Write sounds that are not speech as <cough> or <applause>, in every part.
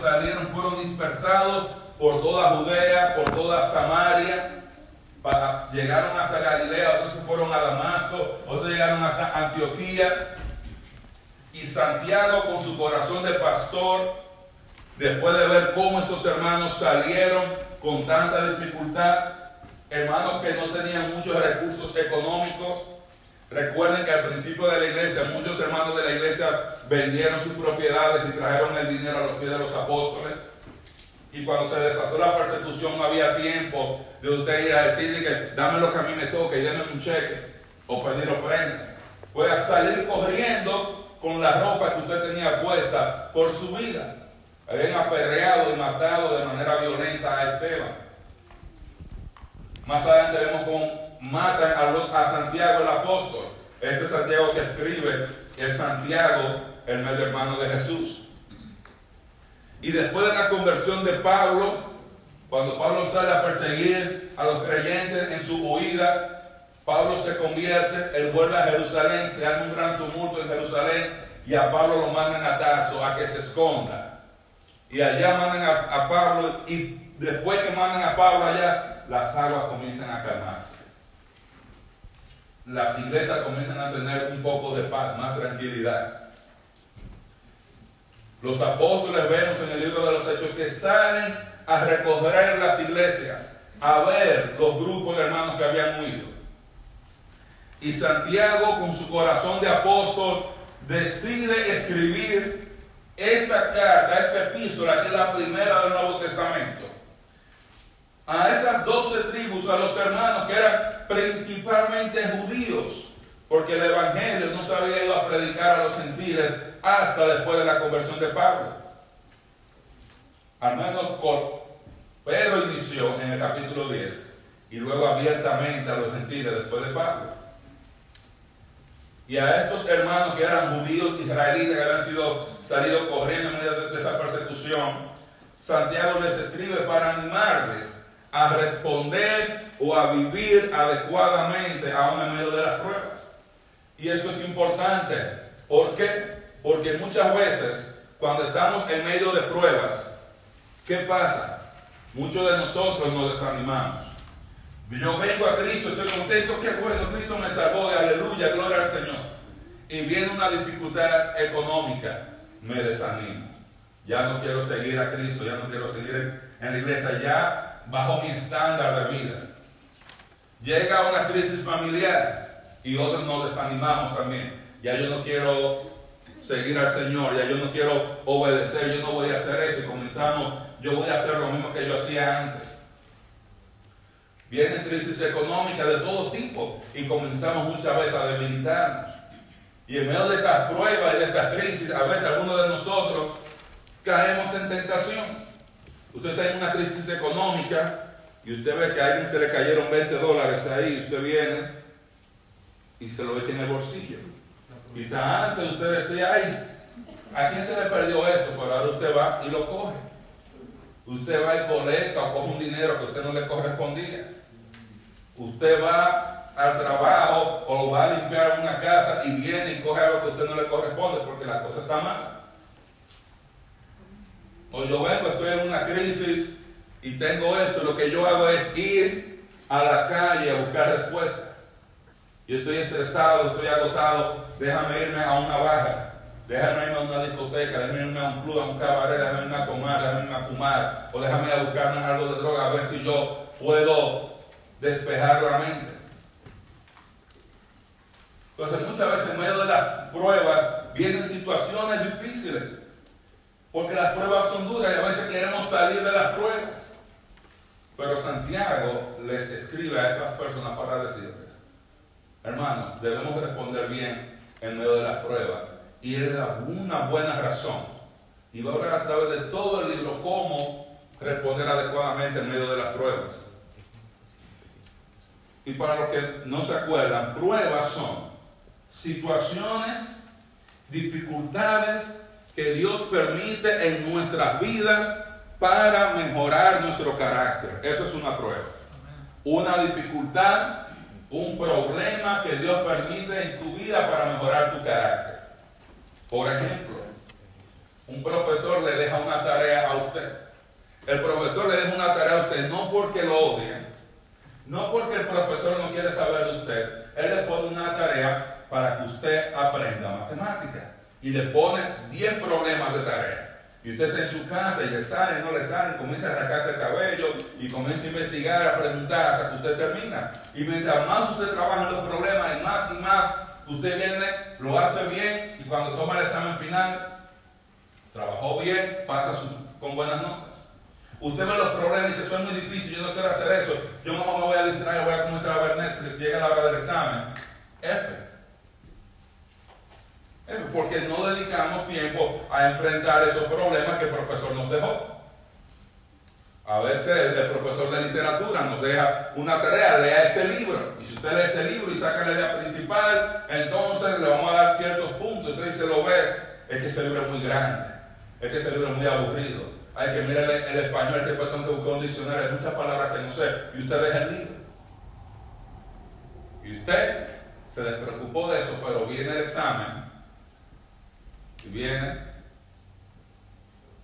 salieron fueron dispersados por toda Judea, por toda Samaria, para, llegaron hasta Galilea, otros se fueron a Damasco, otros llegaron hasta Antioquía. Y Santiago con su corazón de pastor, después de ver cómo estos hermanos salieron con tanta dificultad, hermanos que no tenían muchos recursos económicos, Recuerden que al principio de la iglesia, muchos hermanos de la iglesia vendieron sus propiedades y trajeron el dinero a los pies de los apóstoles. Y cuando se desató la persecución no había tiempo de usted ir a decirle que dame lo que a mí me toque y denme un cheque o pedir ofrendas. Puede salir corriendo con la ropa que usted tenía puesta por su vida. Habían apedreado y matado de manera violenta a Esteban. Más adelante vemos cómo matan a, Santiago el apóstol. Este Santiago que escribe es Santiago, el medio hermano de Jesús. Y después de la conversión de Pablo, cuando Pablo sale a perseguir a los creyentes en su huida, Pablo se convierte, él vuelve a Jerusalén, se hace un gran tumulto en Jerusalén y a Pablo lo mandan a Tarso a que se esconda. Y allá mandan a, a Pablo y después que mandan a Pablo allá, las aguas comienzan a calmarse las iglesias comienzan a tener un poco de paz, más tranquilidad. Los apóstoles vemos en el libro de los Hechos que salen a recorrer las iglesias, a ver los grupos de hermanos que habían huido. Y Santiago, con su corazón de apóstol, decide escribir esta carta, esta epístola, que es la primera del Nuevo Testamento a esas doce tribus, a los hermanos que eran principalmente judíos, porque el Evangelio no se había ido a predicar a los gentiles hasta después de la conversión de Pablo. Al menos Pedro inició en el capítulo 10 y luego abiertamente a los gentiles después de Pablo. Y a estos hermanos que eran judíos israelitas que habían sido salido corriendo en medio de esa persecución, Santiago les escribe para animarles a responder o a vivir adecuadamente aún en medio de las pruebas. Y esto es importante. ¿Por qué? Porque muchas veces cuando estamos en medio de pruebas, ¿qué pasa? Muchos de nosotros nos desanimamos. Yo vengo a Cristo, estoy contento, qué bueno, Cristo me salvó, aleluya, gloria al Señor. Y viene una dificultad económica, me desanimo. Ya no quiero seguir a Cristo, ya no quiero seguir en la iglesia, ya bajo mi estándar de vida. Llega una crisis familiar y otros nos desanimamos también. Ya yo no quiero seguir al Señor, ya yo no quiero obedecer, yo no voy a hacer esto. Comenzamos, yo voy a hacer lo mismo que yo hacía antes. Viene crisis económica de todo tipo y comenzamos muchas veces a debilitarnos. Y en medio de estas pruebas y de estas crisis, a veces algunos de nosotros caemos en tentación. Usted está en una crisis económica y usted ve que a alguien se le cayeron 20 dólares ahí, usted viene y se lo ve en el bolsillo. Quizá antes usted decía, ay, ¿a quién se le perdió eso? Pero ahora usted va y lo coge. Usted va y colecta o coge un dinero que usted no le correspondía. Usted va al trabajo o va a limpiar una casa y viene y coge algo que usted no le corresponde porque la cosa está mal. O yo vengo, estoy en una crisis y tengo esto, lo que yo hago es ir a la calle a buscar respuestas. Yo estoy estresado, estoy agotado, déjame irme a una baja, déjame irme a una discoteca, déjame irme a un club, a un cabaret, déjame irme a tomar, déjame irme a fumar, o déjame ir a buscarme algo de droga a ver si yo puedo despejar la mente. Entonces muchas veces en medio de las pruebas vienen situaciones difíciles. Porque las pruebas son duras y a veces queremos salir de las pruebas. Pero Santiago les escribe a estas personas para decirles, hermanos, debemos responder bien en medio de las pruebas. Y da una buena razón. Y va a hablar a través de todo el libro cómo responder adecuadamente en medio de las pruebas. Y para los que no se acuerdan, pruebas son situaciones, dificultades, que Dios permite en nuestras vidas para mejorar nuestro carácter. Eso es una prueba. Una dificultad, un problema que Dios permite en tu vida para mejorar tu carácter. Por ejemplo, un profesor le deja una tarea a usted. El profesor le deja una tarea a usted no porque lo odie, no porque el profesor no quiere saber de usted. Él le pone una tarea para que usted aprenda matemática y le pone 10 problemas de tarea. Y usted está en su casa y le sale, no le sale, comienza a arrancarse el cabello y comienza a investigar, a preguntar hasta que usted termina. Y mientras más usted trabaja en los problemas y más y más, usted viene, lo hace bien y cuando toma el examen final, trabajó bien, pasa con buenas notas. Usted ve los problemas y dice, eso es muy difícil, yo no quiero hacer eso. Yo mejor me voy a decir, voy a comenzar a ver Netflix, llega la hora del examen. F. Porque no dedicamos tiempo a enfrentar esos problemas que el profesor nos dejó. A veces el profesor de literatura nos deja una tarea, lea ese libro. Y si usted lee ese libro y saca la idea principal, entonces le vamos a dar ciertos puntos. Usted dice, lo ve, es que ese libro es muy grande, es que ese libro es muy aburrido. Hay que mirar el, español, que tengo que buscar un diccionario, hay muchas palabras que no sé. Y usted deja el libro. Y usted se despreocupó de eso, pero viene el examen y viene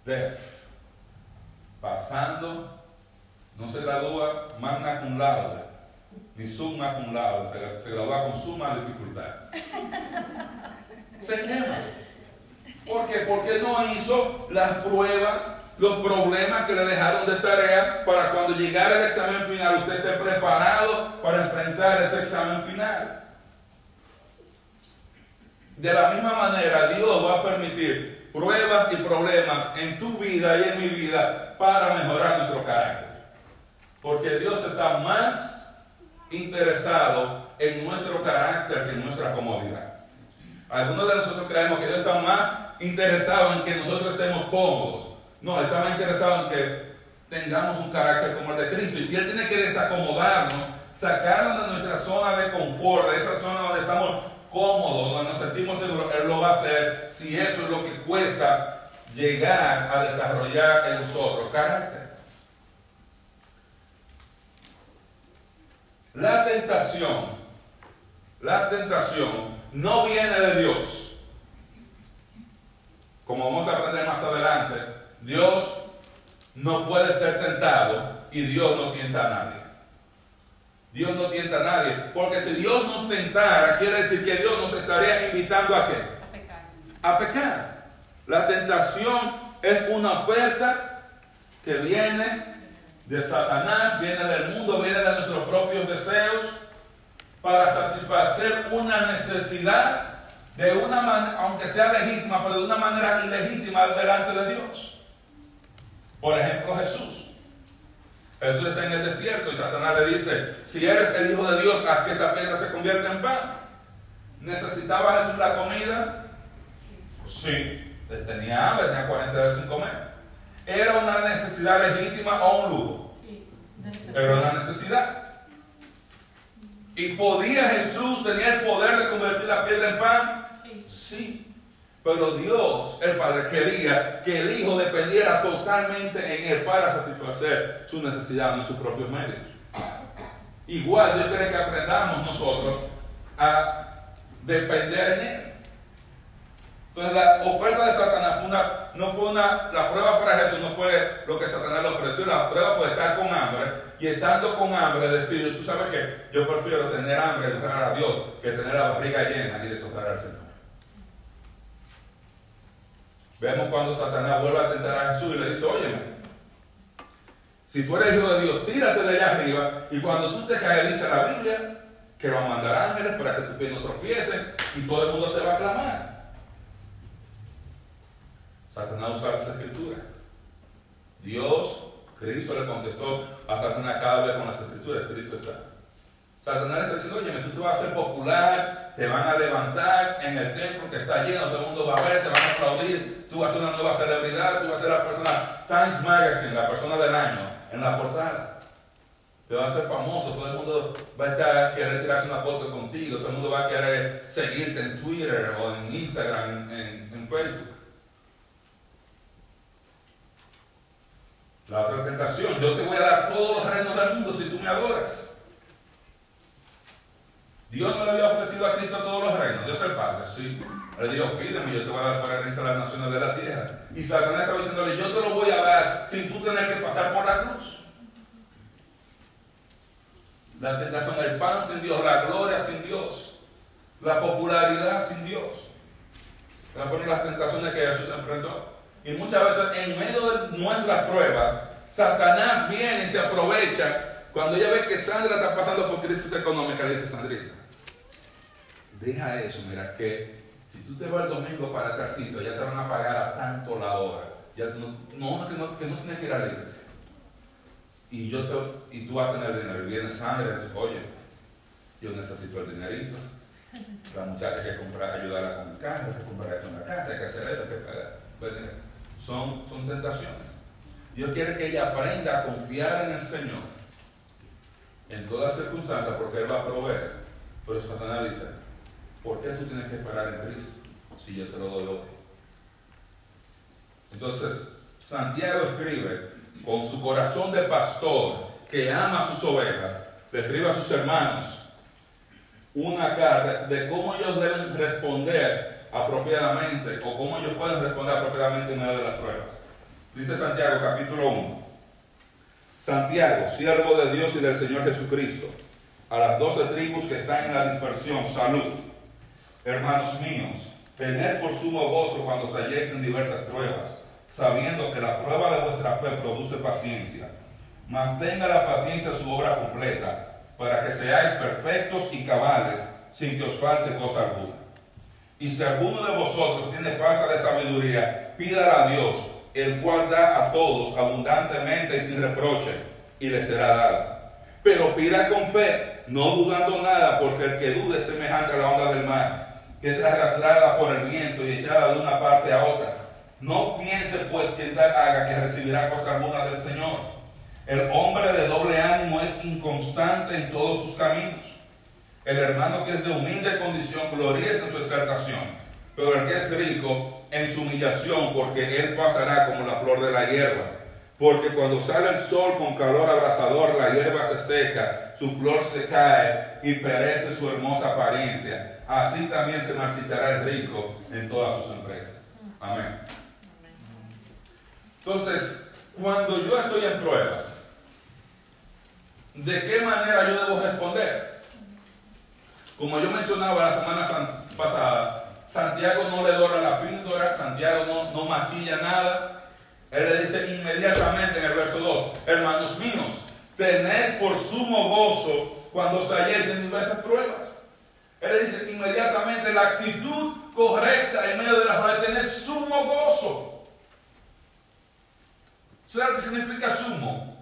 de pasando, no se gradúa magna cum laude, ni summa cum laude, se, se gradúa con suma dificultad. Se quema. ¿Por qué? Porque no hizo las pruebas, los problemas que le dejaron de tarea para cuando llegara el examen final usted esté preparado para enfrentar ese examen final. De la misma manera, Dios va a permitir pruebas y problemas en tu vida y en mi vida para mejorar nuestro carácter. Porque Dios está más interesado en nuestro carácter que en nuestra comodidad. Algunos de nosotros creemos que Dios está más interesado en que nosotros estemos cómodos. No, está más interesado en que tengamos un carácter como el de Cristo. Y si Él tiene que desacomodarnos, sacarnos de nuestra zona de confort, de esa zona donde estamos cómodo, donde nos sentimos seguros, Él lo va a hacer si eso es lo que cuesta llegar a desarrollar en nosotros carácter. La tentación, la tentación no viene de Dios. Como vamos a aprender más adelante, Dios no puede ser tentado y Dios no tienta a nadie. Dios no tienta a nadie. Porque si Dios nos tentara, quiere decir que Dios nos estaría invitando a qué? A pecar. A pecar. La tentación es una oferta que viene de Satanás, viene del mundo, viene de nuestros propios deseos para satisfacer una necesidad de una manera, aunque sea legítima, pero de una manera ilegítima delante de Dios. Por ejemplo, Jesús. Jesús está en el desierto y Satanás le dice, si eres el Hijo de Dios, haz que esa piedra se convierta en pan. ¿Necesitaba Jesús la comida? Sí. Tenía hambre, tenía 40 días sin comer. ¿Era una necesidad legítima o un lujo? Sí. Era una necesidad. ¿Y podía Jesús, tenía el poder de convertir la piedra en pan? Sí. sí. Pero Dios, el Padre, quería que el Hijo dependiera totalmente en Él para satisfacer su necesidad en sus propios medios. Igual Dios quiere que aprendamos nosotros a depender en Él. Entonces la oferta de Satanás no fue una, la prueba para Jesús no fue lo que Satanás le ofreció, la prueba fue estar con hambre y estando con hambre decir, tú sabes que yo prefiero tener hambre y honrar a Dios que tener la barriga llena y deshonrar al Señor. Vemos cuando Satanás vuelve a tentar a Jesús y le dice, óyeme, si tú eres hijo de Dios, tírate de allá arriba y cuando tú te caes, dice la Biblia, que va a mandar ángeles para que tu pie no tropiece y todo el mundo te va a clamar. Satanás usa esa escritura. Dios, Cristo le contestó a Satanás cada vez con las escrituras, escrito está. Satanás le está diciendo, oye, tú te vas a hacer popular, te van a levantar en el templo que está lleno, todo el mundo va a ver, te van a aplaudir, tú vas a ser una nueva celebridad, tú vas a ser la persona Times Magazine, la persona del año, en la portada. Te vas a hacer famoso, todo el mundo va a estar, querer tirarse una foto contigo, todo el mundo va a querer seguirte en Twitter o en Instagram, en, en Facebook. La otra tentación, yo te voy a dar todos los reinos del mundo si tú me adoras. Dios no le había ofrecido a Cristo todos los reinos, Dios el Padre, sí. Le dijo, pídeme, yo te voy a dar para realizar las naciones de la tierra. Y Satanás estaba diciéndole, yo te lo voy a dar sin tú tener que pasar por la cruz. La tentación, el pan sin Dios, la gloria sin Dios, la popularidad sin Dios. Fueron las tentaciones que Jesús enfrentó. Y muchas veces en medio de nuestras pruebas, Satanás viene y se aprovecha cuando ella ve que Sandra está pasando por crisis económica, dice Sandrita, deja eso, mira que si tú te vas el domingo para tal sitio, ya te van a pagar a tanto la hora. Ya no, no, que no, que no tienes que ir a la iglesia. Y, yo te, y tú vas a tener dinero. Y viene Sandra dice, oye, yo necesito el dinerito. La muchacha hay que comprar, ayudarla con el carro, hay que comprar esto en la casa, hay que hacer esto, hay que pagar. Son, son tentaciones. Dios quiere que ella aprenda a confiar en el Señor en todas circunstancias porque Él va a proveer. Pero Satanás dice, ¿por qué tú tienes que esperar en Cristo si yo te lo doy hoy? Entonces, Santiago escribe con su corazón de pastor que ama a sus ovejas, le escribe a sus hermanos una carta de cómo ellos deben responder apropiadamente o cómo ellos pueden responder apropiadamente en medio de las pruebas. Dice Santiago capítulo 1. Santiago, siervo de Dios y del Señor Jesucristo, a las doce tribus que están en la dispersión, salud. Hermanos míos, tened por sumo gozo cuando os halléis en diversas pruebas, sabiendo que la prueba de vuestra fe produce paciencia. Mas tenga la paciencia su obra completa, para que seáis perfectos y cabales, sin que os falte cosa alguna. Y si alguno de vosotros tiene falta de sabiduría, pídala a Dios el cual da a todos abundantemente y sin reproche, y le será dado. Pero pida con fe, no dudando nada, porque el que dude es semejante a la onda del mar, que es arrastrada por el viento y echada de una parte a otra. No piense pues que tal haga que recibirá cosa alguna del Señor. El hombre de doble ánimo es inconstante en todos sus caminos. El hermano que es de humilde condición glorieza en su exaltación pero el que es rico en su humillación, porque él pasará como la flor de la hierba. Porque cuando sale el sol con calor abrasador, la hierba se seca, su flor se cae y perece su hermosa apariencia. Así también se marchitará el rico en todas sus empresas. Amén. Entonces, cuando yo estoy en pruebas, ¿de qué manera yo debo responder? Como yo mencionaba la semana pasada, Santiago no le dora la píldora, Santiago no, no maquilla nada. Él le dice inmediatamente en el verso 2, hermanos míos, tened por sumo gozo cuando os halléis en diversas pruebas. Él le dice inmediatamente la actitud correcta en medio de las pruebas, tener sumo gozo. ¿Sabes lo que significa sumo?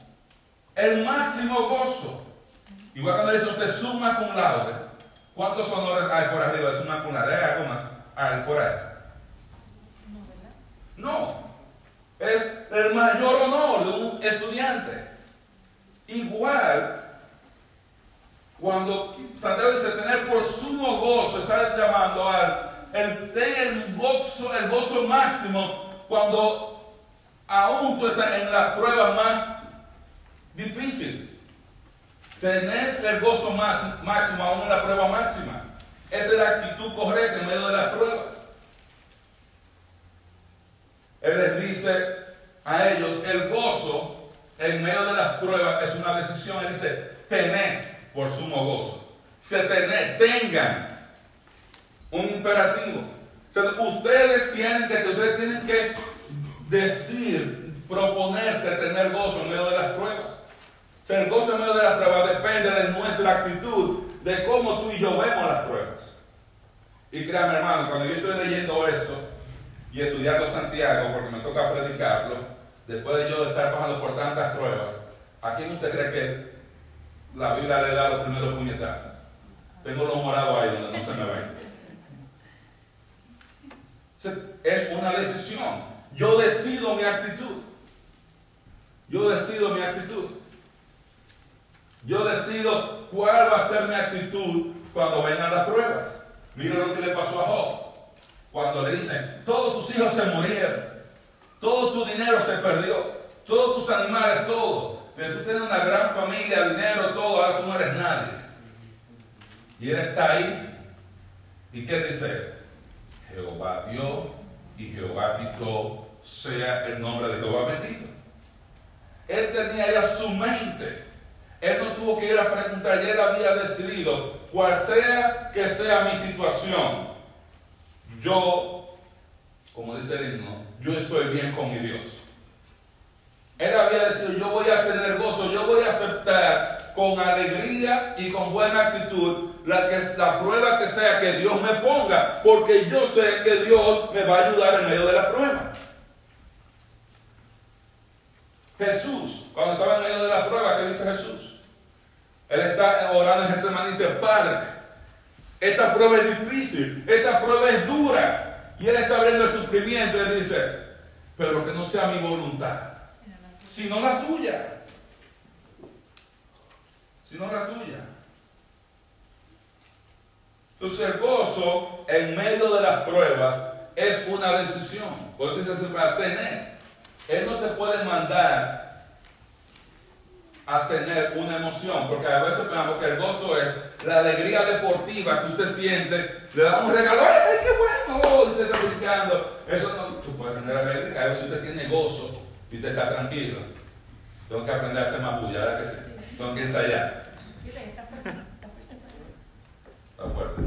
El máximo gozo. Igual cuando dice usted suma cum laude. ¿Cuántos honores hay por arriba de suma cum laude? ¿Hay más? Al por ahí. No, es el mayor honor de un estudiante. Igual, cuando Santiago dice tener por sumo gozo, está llamando al el tener el gozo, el gozo máximo cuando aún tú estás en las pruebas más difíciles. Tener el gozo más, máximo aún en la prueba máxima. Esa es la actitud correcta en medio de las pruebas. Él les dice a ellos, el gozo en medio de las pruebas es una decisión. Él dice, tened por sumo gozo. Se tened, tengan un imperativo. ustedes tienen que, ustedes tienen que decir, proponerse tener gozo en medio de las pruebas. El gozo en medio de las pruebas depende de nuestra actitud de cómo tú y yo vemos las pruebas. Y créanme, hermano, cuando yo estoy leyendo esto y estudiando Santiago, porque me toca predicarlo, después de yo estar pasando por tantas pruebas, ¿a quién usted cree que la Biblia le da los primeros puñetazos? Tengo los morados ahí donde no se me ven. Es una decisión. Yo decido mi actitud. Yo decido mi actitud. Yo decido cuál va a ser mi actitud cuando vengan las pruebas. Mira lo que le pasó a Job. Cuando le dicen, todos tus hijos se murieron, todo tu dinero se perdió, todos tus animales, todo. Pero tú tienes una gran familia, dinero, todo, ahora tú no eres nadie. Y él está ahí. ¿Y qué dice? Jehová dio y Jehová quitó sea el nombre de Jehová bendito. Él tenía ya su mente. Él no tuvo que ir a preguntar, ya él había decidido, cual sea que sea mi situación, yo, como dice el himno, yo estoy bien con mi Dios. Él había decidido, yo voy a tener gozo, yo voy a aceptar con alegría y con buena actitud la, que, la prueba que sea que Dios me ponga, porque yo sé que Dios me va a ayudar en medio de la prueba. Jesús, cuando estaba en medio de la prueba, ¿qué dice Jesús? Él está orando en Getsemaní y dice, Padre, esta prueba es difícil, esta prueba es dura. Y Él está viendo el sufrimiento y dice, pero que no sea mi voluntad, sino la tuya. Sino la tuya. Entonces el en medio de las pruebas es una decisión. Por eso se para tener. Él no te puede mandar a tener una emoción, porque a veces pensamos que el gozo es la alegría deportiva que usted siente, le da un regalo, ¡ay, qué bueno! Oh, usted está brincando. Eso no, tú puedes tener alegría, a veces usted tiene gozo y te está tranquilo. Tengo que aprender a hacer más bulla, ¿verdad que sí? Tengo que ensayar. Está fuerte.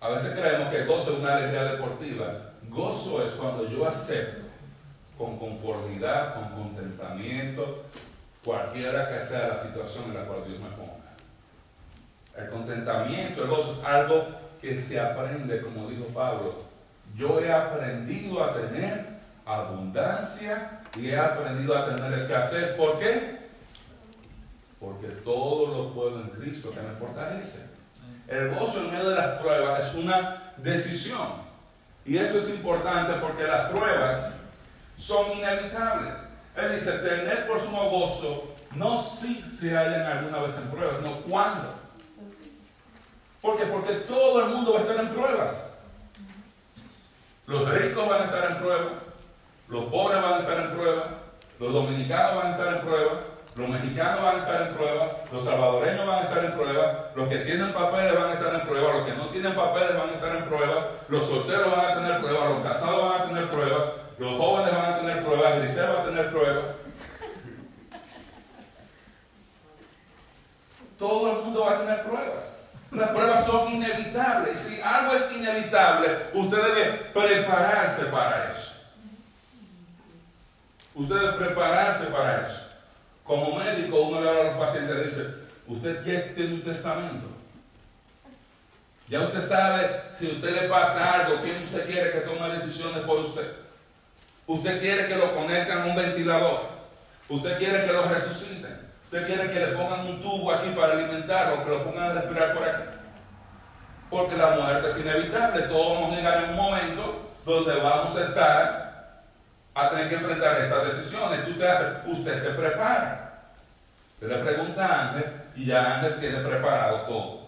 A veces creemos que gozo es una alegría deportiva. Gozo es cuando yo acepto con conformidad, con contentamiento, cualquiera que sea la situación en la cual Dios me ponga. El contentamiento, el gozo es algo que se aprende, como dijo Pablo. Yo he aprendido a tener abundancia y he aprendido a tener escasez. ¿Por qué? Porque todo lo puedo en Cristo que me fortalece. El gozo en medio de las pruebas es una decisión. Y esto es importante porque las pruebas son inevitables. Él dice, tener por sumo gozo, no si se hallan alguna vez en pruebas, no cuándo. ¿Por qué? Porque todo el mundo va a estar en pruebas. Los ricos van a estar en pruebas, los pobres van a estar en pruebas, los dominicanos van a estar en pruebas, los mexicanos van a estar en prueba, los salvadoreños van a estar en prueba, los que tienen papeles van a estar en prueba, los que no tienen papeles van a estar en prueba, los solteros van a tener pruebas, los casados van a tener pruebas, los jóvenes van a tener pruebas, Grisel va a tener pruebas. Todo el mundo va a tener pruebas. Las pruebas son inevitables. Si algo es inevitable, usted debe prepararse para eso. Usted debe prepararse para eso. Como médico, uno le habla a los pacientes y le dice, usted ya tiene un testamento. Ya usted sabe si usted le pasa algo, quién usted quiere que tome decisiones por usted. Usted quiere que lo conecten a un ventilador. Usted quiere que lo resuciten. Usted quiere que le pongan un tubo aquí para alimentarlo, que lo pongan a respirar por aquí. Porque la muerte es inevitable. Todos vamos a llegar en un momento donde vamos a estar a tener que enfrentar estas decisiones. ¿Qué usted hace? Usted se prepara. Usted le pregunta a Ángel y ya Ángel tiene preparado todo.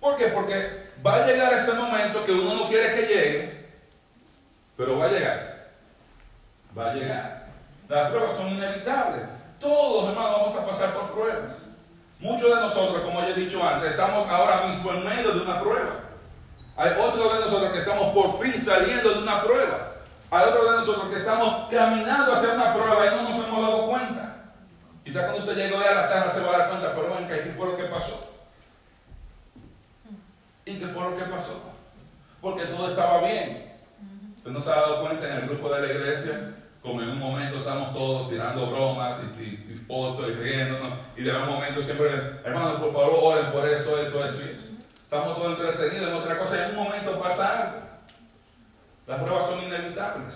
¿Por qué? Porque va a llegar ese momento que uno no quiere que llegue, pero va a llegar. Va a llegar. Las pruebas son inevitables. Todos, hermanos, vamos a pasar por pruebas. Muchos de nosotros, como ya he dicho antes, estamos ahora mismo en medio de una prueba. Hay otros de nosotros que estamos por fin saliendo de una prueba. Hay otros de nosotros que estamos caminando hacia una prueba y no nos hemos dado cuenta. Quizá cuando usted llegue a la casa se va a dar cuenta, pero bueno, ¿qué fue lo que pasó? ¿Y qué fue lo que pasó? Porque todo estaba bien. Usted no se ha dado cuenta en el grupo de la iglesia, como en un momento estamos todos tirando bromas y, fotos y riéndonos, y de un momento siempre, hermanos, por favor, oren por esto, esto, esto y esto. Estamos todos entretenidos en otra cosa, en un momento pasa algo. Las pruebas son inevitables.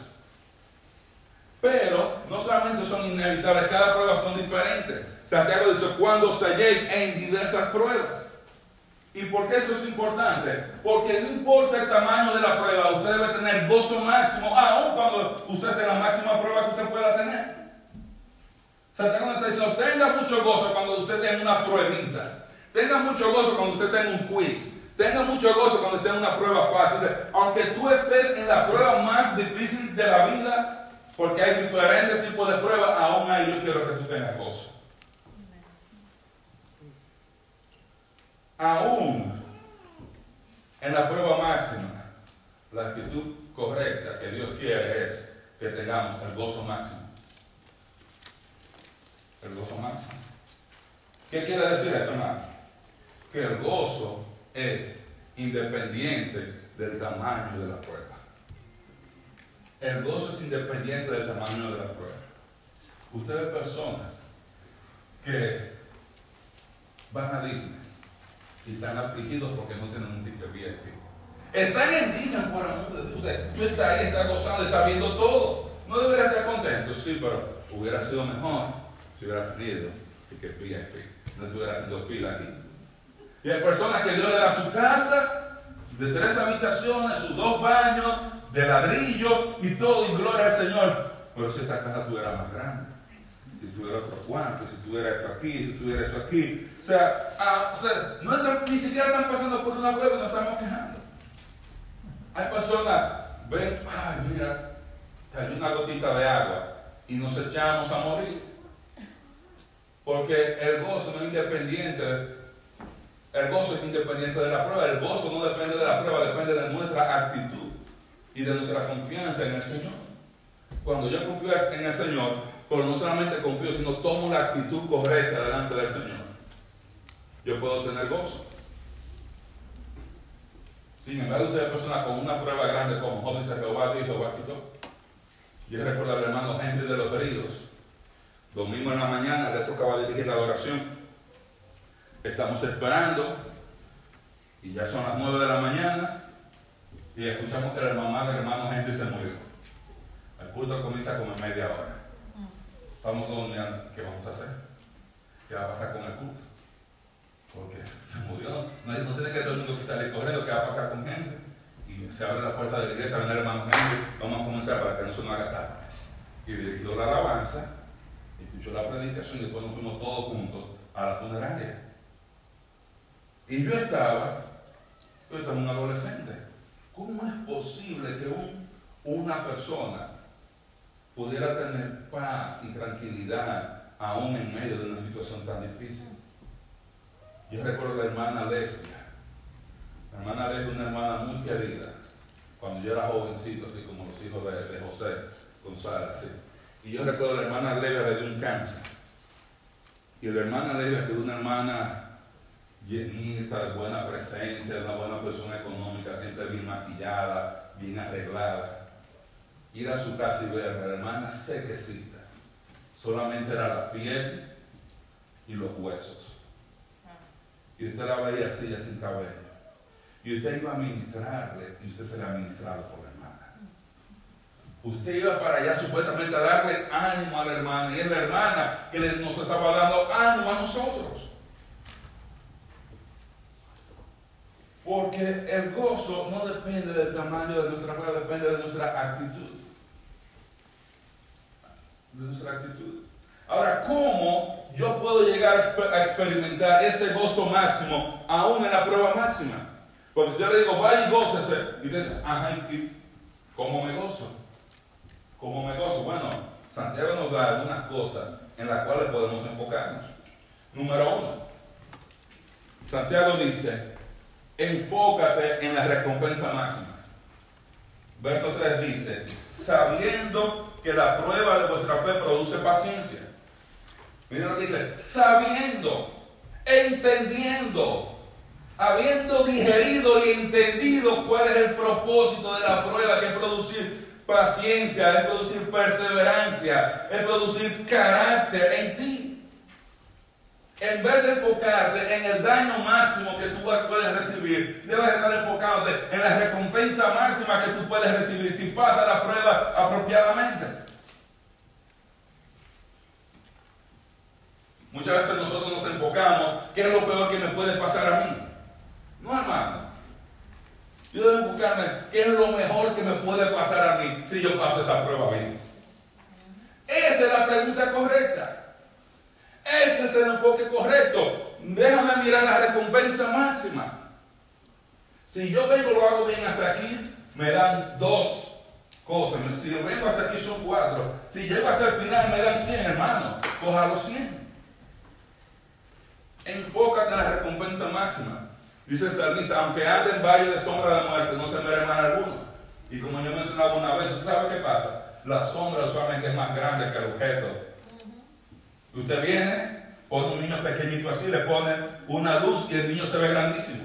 Pero no solamente son inevitables, cada prueba son diferentes. Santiago dice, cuando halléis en diversas pruebas. ¿Y por qué eso es importante? Porque no importa el tamaño de la prueba, usted debe tener gozo máximo, aun cuando usted esté en la máxima prueba que usted pueda tener. Santiago está diciendo, tenga mucho gozo cuando usted tenga una pruebita. Tenga mucho gozo cuando usted tenga un quiz. Tenga mucho gozo cuando esté en una prueba fácil. aunque tú estés en la prueba más difícil de la vida, porque hay diferentes tipos de pruebas, aún ahí yo quiero que tú tengas gozo. Aún en la prueba máxima, la actitud correcta que Dios quiere es que tengamos el gozo máximo. El gozo máximo. ¿Qué quiere decir eso, hermano? Que el gozo es independiente del tamaño de la prueba. El gozo es independiente del tamaño de la prueba. Usted ve personas que van a Disney y están afligidos porque no tienen un ticket VIP. Están en Disney por amor de Dios. Tú estás ahí, estás gozando, estás viendo todo. No deberías estar contento, sí, pero hubiera sido mejor si hubieras tenido ticket VIP. No estuviera haciendo fila aquí. Y hay personas que Dios le da su casa de tres habitaciones, sus dos baños, de ladrillo y todo, y gloria al Señor. Pero si esta casa tuviera más grande, si tuviera otro cuarto, si tuviera esto aquí, si tuviera esto aquí. O sea, ah, o sea ni siquiera están pasando por una prueba y nos estamos quejando. Hay personas, ven, ay, mira, hay una gotita de agua y nos echamos a morir. Porque el gozo no es independiente el gozo es independiente de la prueba. El gozo no depende de la prueba, depende de nuestra actitud y de nuestra confianza en el Señor. Cuando yo confío en el Señor, pero no solamente confío, sino tomo la actitud correcta delante del Señor, yo puedo tener gozo. Sin embargo, usted es persona con una prueba grande como joven dice Jehová dijo, Jehová quitó. Yo recuerdo al hermano Henry de los Heridos. Domingo en la mañana le tocaba dirigir la adoración Estamos esperando y ya son las 9 de la mañana y escuchamos que la mamá del hermano Henry se murió. El culto comienza como en media hora. Estamos todos mirando, ¿qué vamos a hacer? ¿Qué va a pasar con el culto? Porque se murió. No, tiene que todo el mundo que salir corriendo, ¿qué va a pasar con Henry? Y se abre la puerta de la iglesia, el hermano Henry, vamos a comenzar para que no se nos haga tarde. Y dirigió la alabanza, escuchó la predicación y después nos fuimos todos juntos a la funeraria. Y yo estaba, yo estaba un adolescente. ¿Cómo es posible que una persona pudiera tener paz y tranquilidad aún en medio de una situación tan difícil? Yo recuerdo a la hermana Lesbia. La hermana Lesbia una hermana muy querida. Cuando yo era jovencito, así como los hijos de, José González. Y yo recuerdo a la hermana Lesbia le dio un cáncer. Y la hermana Lesbia, que una hermana llenita, de buena presencia, una buena persona económica, siempre bien maquillada, bien arreglada. Ir a su casa y ver a la hermana sequecita. Solamente era la piel y los huesos. Y usted la veía así, ya sin cabello. Y usted iba a ministrarle y usted se le ha ministrado por la hermana. Usted iba para allá supuestamente a darle ánimo a la hermana y es la hermana que nos estaba dando ánimo a nosotros. Porque el gozo no depende del tamaño de nuestra prueba, depende de nuestra actitud. Nuestra actitud. Ahora, ¿cómo yo puedo llegar a experimentar ese gozo máximo aún en la prueba máxima? Porque yo le digo, vaya y gócese. Y dice, ajá, ¿y cómo me gozo? ¿Cómo me gozo? Bueno, Santiago nos da algunas cosas en las cuales podemos enfocarnos. Número uno, Santiago dice, enfócate en la recompensa máxima. Verso 3 dice, sabiendo que la prueba de vuestra fe produce paciencia. Mira lo que dice, sabiendo, entendiendo, habiendo digerido y entendido cuál es el propósito de la prueba, que es producir paciencia, es producir perseverancia, es producir carácter en ti en vez de enfocarte en el daño máximo que tú puedes recibir, debes estar enfocándote en la recompensa máxima que tú puedes recibir si pasas la prueba apropiadamente. Muchas veces nosotros nos enfocamos, ¿qué es lo peor que me puede pasar a mí? No, hermano. Yo debo enfocarme, ¿qué es lo mejor que me puede pasar a mí si yo paso esa prueba bien? Esa es la pregunta correcta. Ese es el enfoque correcto. Déjame mirar la recompensa máxima. Si yo vengo lo hago bien hasta aquí, me dan dos cosas. Si yo vengo hasta aquí son cuatro. Si llego hasta el final me dan cien, hermano. Coja los cien. Enfócate en la recompensa máxima. Dice el salmista, aunque ande en valle de sombra de muerte, no temeré mal alguno. Y como yo mencionaba una vez, ¿usted sabe qué pasa? La sombra usualmente es más grande que el objeto. Usted viene, pone un niño pequeñito así, le pone una luz y el niño se ve grandísimo.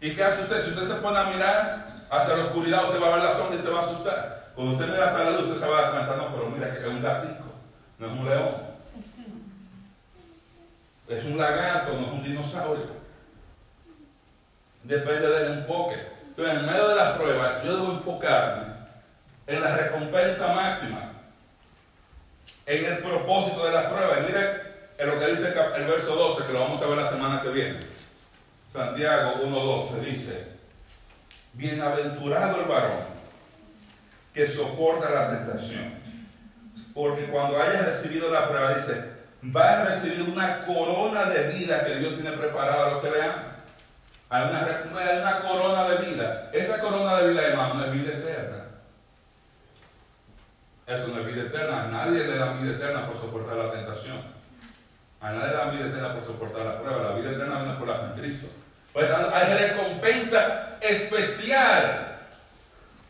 ¿Y qué hace usted? Si usted se pone a mirar hacia la oscuridad, usted va a ver la sombra y se va a asustar. Cuando usted mira hacia la luz, usted se va a dar cuenta, no, pero mira que es un gatito, no es un león. Es un lagarto, no es un dinosaurio. Depende del enfoque. Entonces, en medio de las pruebas, yo debo enfocarme en la recompensa máxima, en el propósito de la prueba. Y mire en lo que dice el verso 12, que lo vamos a ver la semana que viene. Santiago 1.12 dice, bienaventurado el varón que soporta la tentación, porque cuando haya recibido la prueba, dice, va a recibir una corona de vida que Dios tiene preparada a los que le aman. Hay una, corona de vida. Esa corona de vida, hermano, es vida eterna. Eso no es vida eterna. A nadie le da vida eterna por soportar la tentación. A nadie le da vida eterna por soportar la prueba. La vida eterna viene por la en Cristo. hay recompensa especial.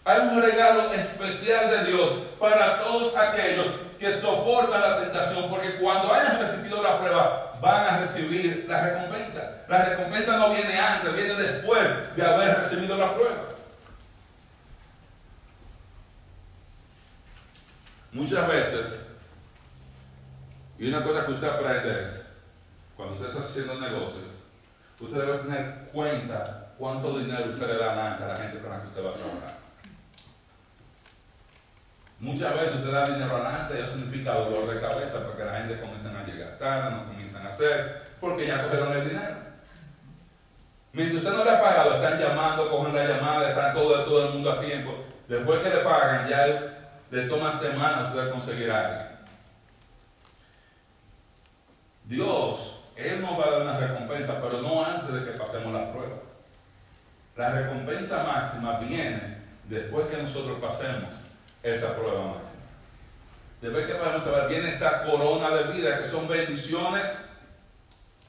Hay un regalo especial de Dios para todos aquellos que soportan la tentación, porque cuando hayan resistido la prueba, van a recibir la recompensa. La recompensa no viene antes, viene después de haber recibido la prueba. Muchas veces, y una cosa que usted aprende es, cuando usted está haciendo negocios, usted debe tener cuenta cuánto dinero usted le da a la gente con la que usted va a trabajar. Muchas veces usted da dinero adelante y eso significa dolor de cabeza porque la gente comienza a llegar tarde, no comienzan a hacer, porque ya cogieron el dinero. Mientras usted no le ha pagado, están llamando, cogen la llamada, están todo, todo el mundo a tiempo. Después que le pagan, ya le toma semanas usted conseguir algo. Dios, Él nos va a dar una recompensa, pero no antes de que pasemos la prueba. La recompensa máxima viene después que nosotros pasemos esa prueba máxima. Después que podemos saber, viene esa corona de vida, que son bendiciones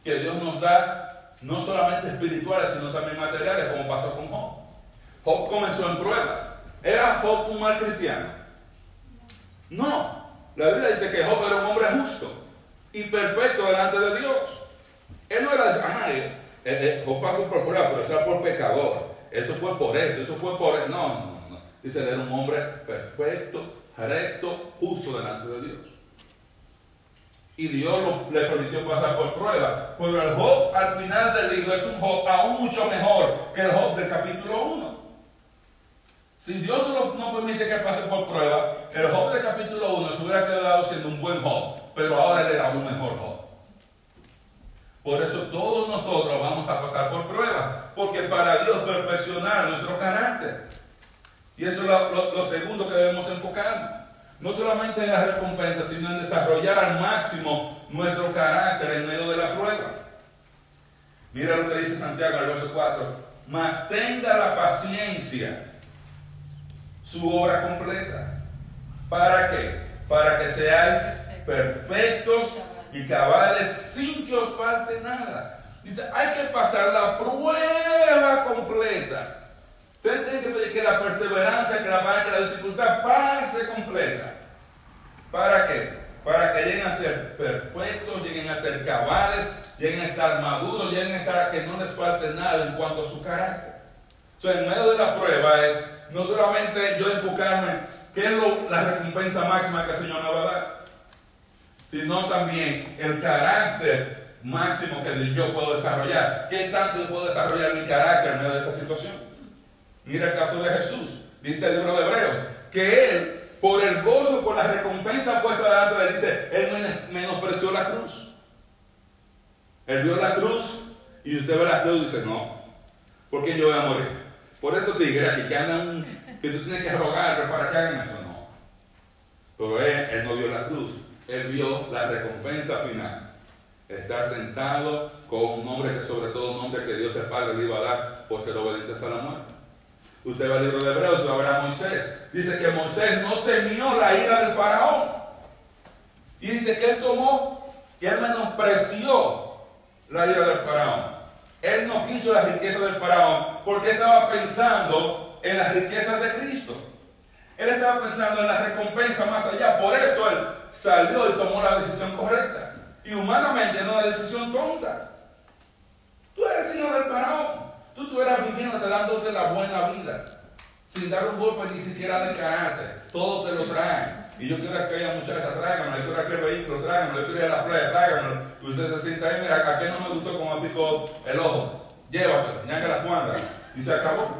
que Dios nos da, no solamente espirituales, sino también materiales, como pasó con Job. Job comenzó en pruebas. ¿Era Job un mal cristiano? No. La Biblia dice que Job era un hombre justo y perfecto delante de Dios. Él no era, ah, eh, eh, Job pasó por pruebas, pero eso era por pecador. Eso fue por eso, eso fue por... No, no. Dice, era un hombre perfecto, recto, justo delante de Dios. Y Dios le permitió pasar por prueba. Pero el Job al final del libro es un Job aún mucho mejor que el Job del capítulo 1. Si Dios no, permite que pase por prueba, el Job del capítulo 1 se hubiera quedado siendo un buen Job, pero ahora él era un mejor Job. Por eso todos nosotros vamos a pasar por prueba, porque para Dios perfeccionar nuestro carácter. Y eso es lo, segundo que debemos enfocar. No solamente en la recompensa, sino en desarrollar al máximo nuestro carácter en medio de la prueba. Mira lo que dice Santiago en el verso 4. Mas tenga la paciencia su obra completa. ¿Para qué? Para que seáis perfectos y cabales sin que os falte nada. Dice, hay que pasar la prueba completa. Usted tiene que pedir que la perseverancia, que la, que la dificultad pase completa. ¿Para qué? Para que lleguen a ser perfectos, lleguen a ser cabales, lleguen a estar maduros, lleguen a estar que no les falte nada en cuanto a su carácter. Entonces, en medio de la prueba es no solamente yo enfocarme qué es la recompensa máxima que el Señor me va a dar, sino también el carácter máximo que yo puedo desarrollar. ¿Qué tanto yo puedo desarrollar mi carácter en medio de esta situación? Mira el caso de Jesús, dice el libro de Hebreos, que él, por el gozo, por la recompensa puesta delante de dice, él menospreció la cruz. Él vio la cruz y usted ve la cruz y dice, no, ¿por qué yo voy a morir? Por estos tigres aquí que andan, que tú tienes que rogar para que hagan eso, no. Pero él, él no vio la cruz, él vio la recompensa final. Estar sentado con un hombre que sobre todo un hombre que Dios el Padre le iba a dar por ser obediente hasta la muerte. Usted va al libro de Hebreos y va a ver a Moisés. Dice que Moisés no temió la ira del faraón. Y dice que él tomó, que él menospreció la ira del faraón. Él no quiso la riqueza del faraón porque estaba pensando en las riquezas de Cristo. Él estaba pensando en la recompensa más allá. Por eso él salió y tomó la decisión correcta. Y humanamente no una decisión tonta. Tú eres hijo del faraón. Tú estuvieras viviendo, te dándote la buena vida. Sin dar un golpe ni siquiera de carácter. Todo te lo traen. Y yo quiero que haya muchachas, tráiganlo. Yo quiero que el vehículo, tráiganlo. Yo quiero ir a la playa, tráiganlo. Y usted se sienta ahí, mira, ¿a qué no me gustó como picó el ojo? Llévatelo, ñaca la fuanda. Y se acabó.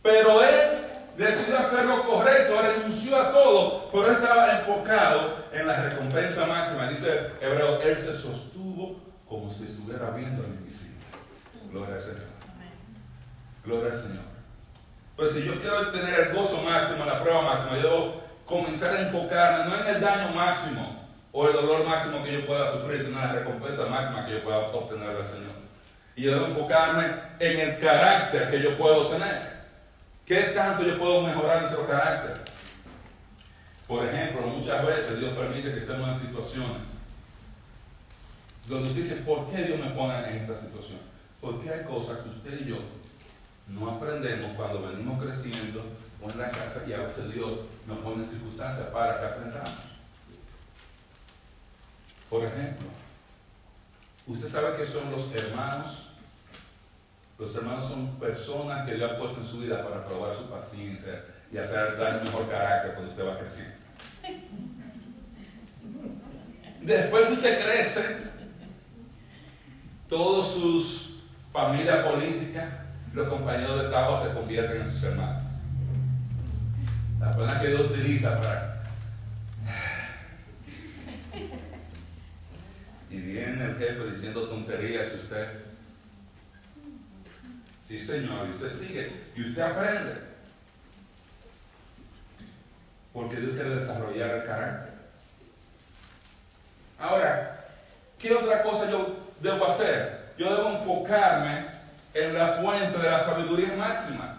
Pero él decidió hacer lo correcto, renunció a todo, pero estaba enfocado en la recompensa máxima. Dice Hebreo, él se sostuvo como si estuviera viendo el invisible. Gloria al Señor. Gloria al Señor. Pues si yo quiero tener el gozo máximo, la prueba máxima, yo comenzar a enfocarme no en el daño máximo o el dolor máximo que yo pueda sufrir, sino en la recompensa máxima que yo pueda obtener del Señor. Y yo debo enfocarme en el carácter que yo puedo tener. ¿Qué tanto yo puedo mejorar nuestro carácter? Por ejemplo, muchas veces Dios permite que estemos en situaciones donde usted dice, ¿por qué Dios me pone en esta situación? Porque hay cosas que usted y yo no aprendemos cuando venimos creciendo o en la casa y a veces Dios nos pone en circunstancias para que aprendamos. Por ejemplo, usted sabe que son los hermanos los hermanos son personas que Dios ha puesto en su vida para probar su paciencia y hacer dar un mejor carácter cuando usted va creciendo. Después que usted crece, todos sus familias políticas, los compañeros de trabajo se convierten en sus hermanos. La persona que Dios utiliza para... Y viene el jefe diciendo tonterías y usted Sí, Señor, y usted sigue y usted aprende. Porque Dios quiere desarrollar el carácter. Ahora, ¿qué otra cosa yo debo hacer? Yo debo enfocarme en la fuente de la sabiduría máxima.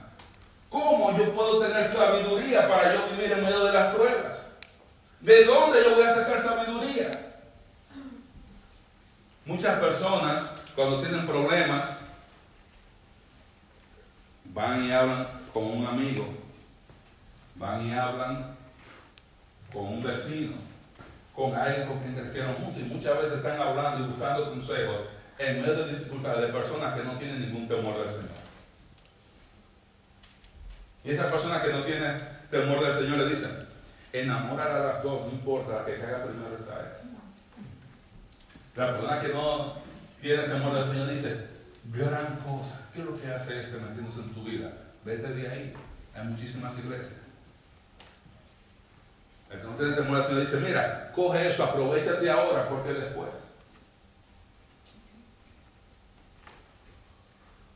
¿Cómo yo puedo tener sabiduría para yo vivir en medio de las pruebas? ¿De dónde yo voy a sacar sabiduría? Muchas personas, cuando tienen problemas, van y hablan con un amigo, van y hablan con un vecino, con alguien con quien crecieron juntos y muchas veces están hablando y buscando consejos en medio de dificultades de personas que no tienen ningún temor del Señor. Y esas personas que no tienen temor del Señor le dicen, enamorar a las dos, no importa, la que caiga primero esa es. La persona que no tiene temor del Señor dice, gran cosa. ¿Qué es lo que hace este metiéndose en tu vida? Vete de ahí. Hay muchísimas iglesias. El que no tiene temor al Señor dice, mira, coge eso, aprovechate ahora porque después.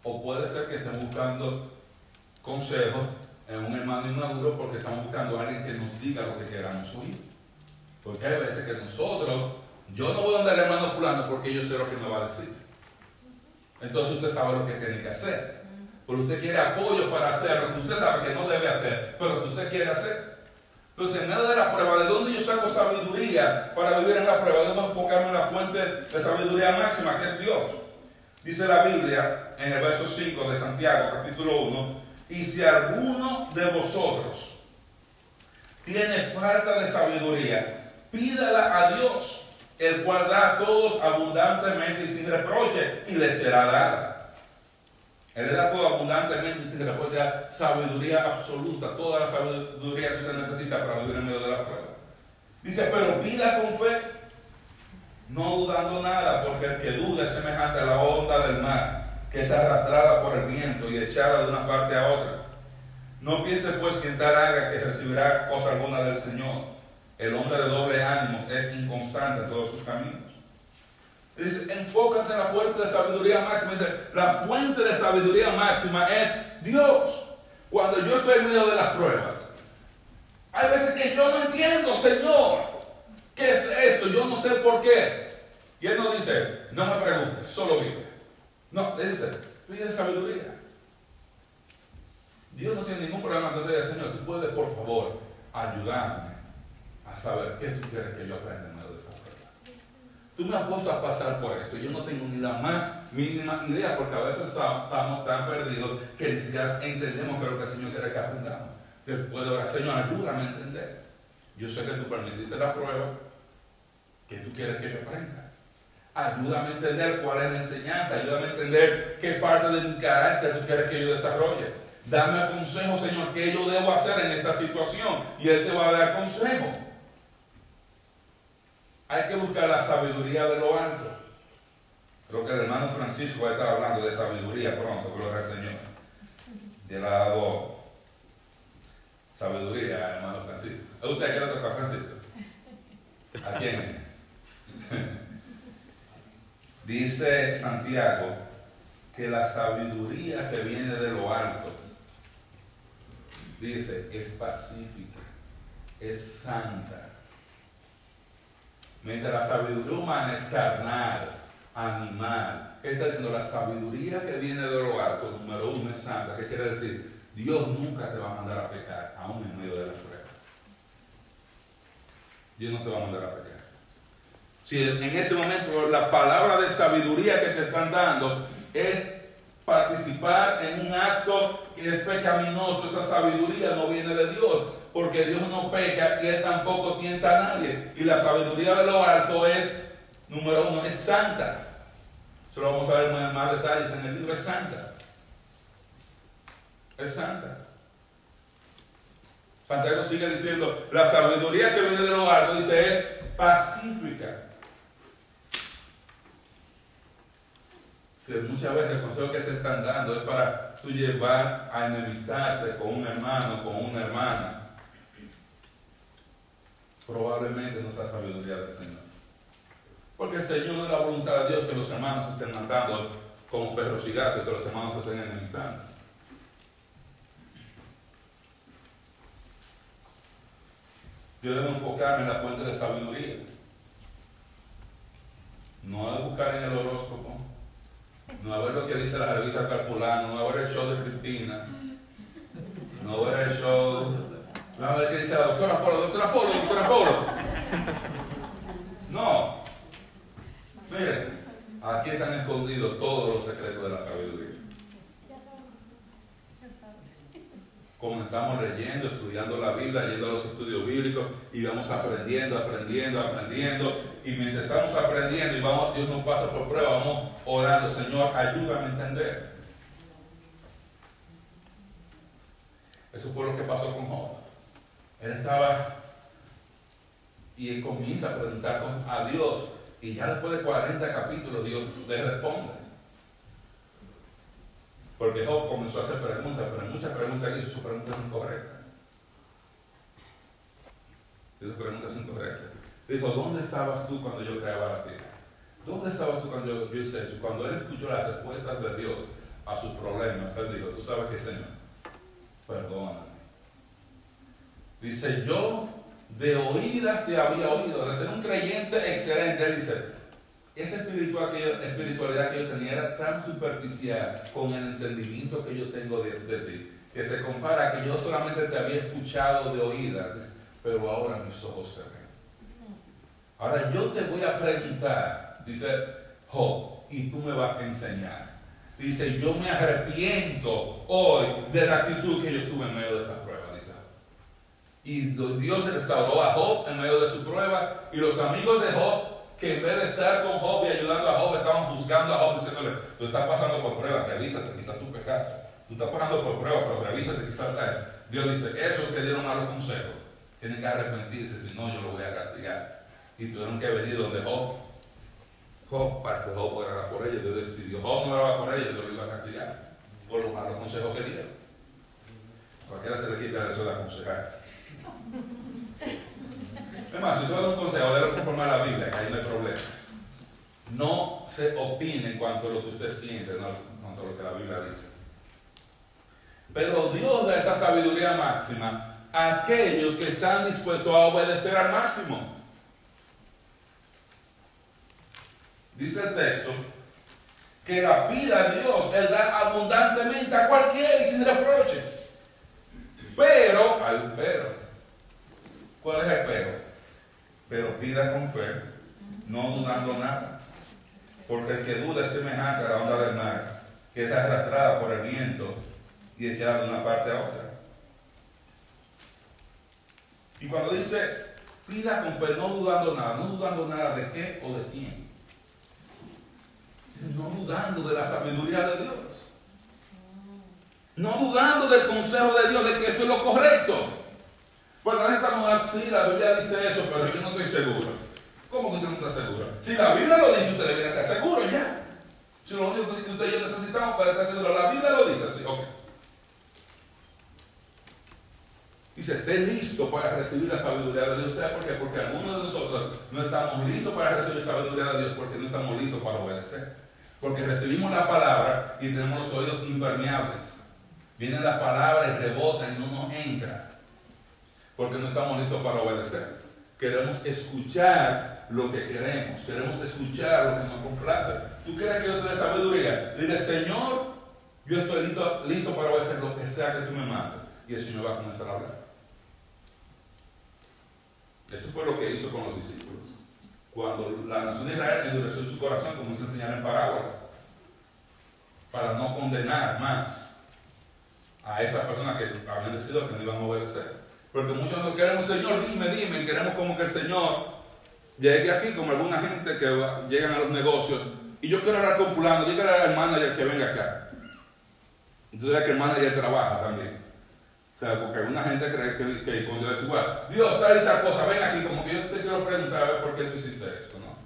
O puede ser que estén buscando consejos en un hermano inmaduro porque estamos buscando a alguien que nos diga lo que queramos oír. Porque hay veces que nosotros, yo no voy a el hermano fulano porque yo sé lo que me va a decir. Entonces usted sabe lo que tiene que hacer. Pero usted quiere apoyo para hacer lo que usted sabe que no debe hacer, pero que usted quiere hacer. Entonces, en medio de la prueba, ¿de dónde yo saco sabiduría para vivir en la prueba? Debo enfocarme en la fuente de sabiduría máxima, que es Dios. Dice la Biblia en el verso 5 de Santiago, capítulo 1, y si alguno de vosotros tiene falta de sabiduría, pídala a Dios el cual da a todos abundantemente y sin reproche, y le será dada. Él le da todo abundantemente y sin reproche, sabiduría absoluta, toda la sabiduría que usted necesita para vivir en medio de la prueba. Dice, pero pida con fe, no dudando nada, porque el que duda es semejante a la onda del mar, que es arrastrada por el viento y echada de una parte a otra. No piense pues que en tal haga que recibirá cosa alguna del Señor el hombre de doble ánimo es inconstante en todos sus caminos. Dice, enfócate en la fuente de sabiduría máxima. Dice, la fuente de sabiduría máxima es Dios. Cuando yo estoy en medio de las pruebas, hay veces que yo no entiendo, Señor, ¿qué es esto? Yo no sé por qué. Y Él no dice, no me preguntes, solo vive. No, le dice, pide sabiduría. Dios no tiene ningún problema con te Señor, tú puedes por favor ayudarme a saber qué tú quieres que yo aprenda en medio de esta prueba. Tú me has puesto a pasar por esto. Yo no tengo ni la más mínima idea porque a veces estamos tan perdidos que ni siquiera entendemos que lo que el Señor quiere que aprendamos. Después de orar, Señor, ayúdame a entender. Yo sé que tú permitiste la prueba que tú quieres que yo aprenda. Ayúdame a entender cuál es la enseñanza, ayúdame a entender qué parte de mi carácter tú quieres que yo desarrolle. Dame consejo, Señor, qué yo debo hacer en esta situación. Y Él te va a dar consejo. Hay que buscar la sabiduría de lo alto. Creo que el hermano Francisco va a estar hablando de sabiduría pronto, gloria al Señor. Y él ha dado sabiduría, hermano Francisco. ¿A usted qué le toca, Francisco? ¿A quién? <laughs> Dice Santiago que la sabiduría que viene de lo alto, dice, es pacífica, es santa. Mientras la sabiduría humana es carnal, animal. ¿Qué está diciendo? La sabiduría que viene de lo alto, número uno, es santa. ¿Qué quiere decir? Dios nunca te va a mandar a pecar, aún en medio de la prueba. Dios no te va a mandar a pecar. Si en ese momento la palabra de sabiduría que te están dando es participar en un acto que es pecaminoso, esa sabiduría no viene de Dios, porque Dios no peca y Él tampoco tienta a nadie. Y la sabiduría de lo alto es, número uno, es santa. Eso lo vamos a ver en más detalles en el libro, es santa. Es santa. Santiago sigue diciendo, la sabiduría que viene de lo alto, dice, es pacífica muchas veces el consejo que te están dando es para tú llevar a enemistarte con un hermano, con una hermana, probablemente no sea sabiduría del Señor. Porque el Señor no es la voluntad de Dios que los hermanos estén matando como perros y gatos, que los hermanos estén enemistando. Yo debo enfocarme en la fuente de sabiduría. No de buscar en el horóscopo, no a ver lo que dice la revista Carfulano, no a ver el show de Cristina, no a ver el show, no a ver qué dice la doctora Polo, doctora Polo, doctora Polo. No. Mire, aquí se han escondido todos los secretos de la sabiduría. Comenzamos leyendo, estudiando la Biblia, yendo a los estudios bíblicos y vamos aprendiendo, aprendiendo, aprendiendo. Y mientras estamos aprendiendo y vamos, Dios nos pasa por prueba, vamos orando, Señor, ayúdame a entender. Eso fue lo que pasó con Job. Él estaba y él comienza a preguntar a Dios y ya después de 40 capítulos Dios le responde. Porque Job comenzó a hacer preguntas, pero muchas preguntas que hizo, su pregunta es incorrecta. Hizo preguntas incorrectas. Dijo, ¿dónde estabas tú cuando yo creaba la tierra? ¿Dónde estabas tú cuando yo, hice eso? Cuando él escuchó las respuestas de Dios a sus problemas, él dijo, tú sabes qué, Señor, perdóname. Dice, yo de oídas te había oído, de ser un creyente excelente, él dice, esa espiritualidad que yo tenía era tan superficial con el entendimiento que yo tengo de, ti, que se compara a que yo solamente te había escuchado de oídas, pero ahora mis ojos se ven. Ahora yo te voy a preguntar, dice Job, y tú me vas a enseñar. Dice, yo me arrepiento hoy de la actitud que yo tuve en medio de esta prueba, dice. Y Dios restauró a Job en medio de su prueba, y los amigos de Job que en vez de estar con Job y ayudando a Job, estaban buscando a Job diciéndole, tú estás pasando por pruebas, revísate, quizás tú pecaste. Tú estás pasando por pruebas, pero revísate, quizás caes. Dios dice, esos te dieron malos consejos, tienen que arrepentirse, si no yo lo voy a castigar. Y tuvieron que venir donde Job, Job, para que Job orara por ellos. Dios decidió, Job no oraba por ellos, Dios lo iba a castigar por los malos consejos que dieron. Cualquiera se le quita eso de aconsejar. Es más, si tú das un consejo, de conforme a la Biblia, que ahí no hay problema. No se opine en cuanto a lo que usted siente, en cuanto a lo que la Biblia dice. Pero Dios da esa sabiduría máxima a aquellos que están dispuestos a obedecer al máximo. Dice el texto que la pida a Dios, Él da abundantemente a cualquiera y sin reproche. Pero, hay un pero. ¿Cuál es el pero? Pero pida con fe, no dudando nada. Porque el que duda es semejante a la onda del mar, que es arrastrada por el viento y echada de una parte a otra. Y cuando dice, pida con fe, no dudando nada, no dudando nada de qué o de quién. Dice, no dudando de la sabiduría de Dios. No dudando del consejo de Dios, de que esto es lo correcto. Bueno, estamos así, la Biblia dice eso, pero yo no estoy seguro. ¿Cómo que usted no está seguro? Si la Biblia lo dice, usted debería estar seguro ya. Si lo único que usted y yo necesitamos para estar seguro, la Biblia lo dice así, ok. Dice, esté listo para recibir la sabiduría de Dios. ¿Sabe por qué? Porque algunos de nosotros no estamos listos para recibir la sabiduría de Dios porque no estamos listos para obedecer. Porque recibimos la palabra y tenemos los oídos impermeables. Vienen las palabras y rebotan y no nos entra. Porque no estamos listos para obedecer. Queremos escuchar lo que queremos. Queremos escuchar lo que nos complace. ¿Tú quieres que yo te dé sabiduría? Dile, Señor, yo estoy listo, para obedecer lo que sea que tú me mandes. Y el Señor va a comenzar a hablar. Eso fue lo que hizo con los discípulos. Cuando la nación de Israel endureció su corazón, comenzó a enseñar en parábolas, para no condenar más a esas personas que habían decidido que no iban a obedecer. Porque muchos no queremos, Señor, dime, dime, queremos como que el Señor llegue aquí, como alguna gente que llegan a los negocios, y yo quiero hablar con fulano, hablar al manager que venga acá. Entonces es que el manager trabaja también. O sea, porque alguna gente cree que, que igual, Dios trae esta cosa, ven aquí, como que yo te quiero preguntar a ver por qué tú hiciste esto, ¿no?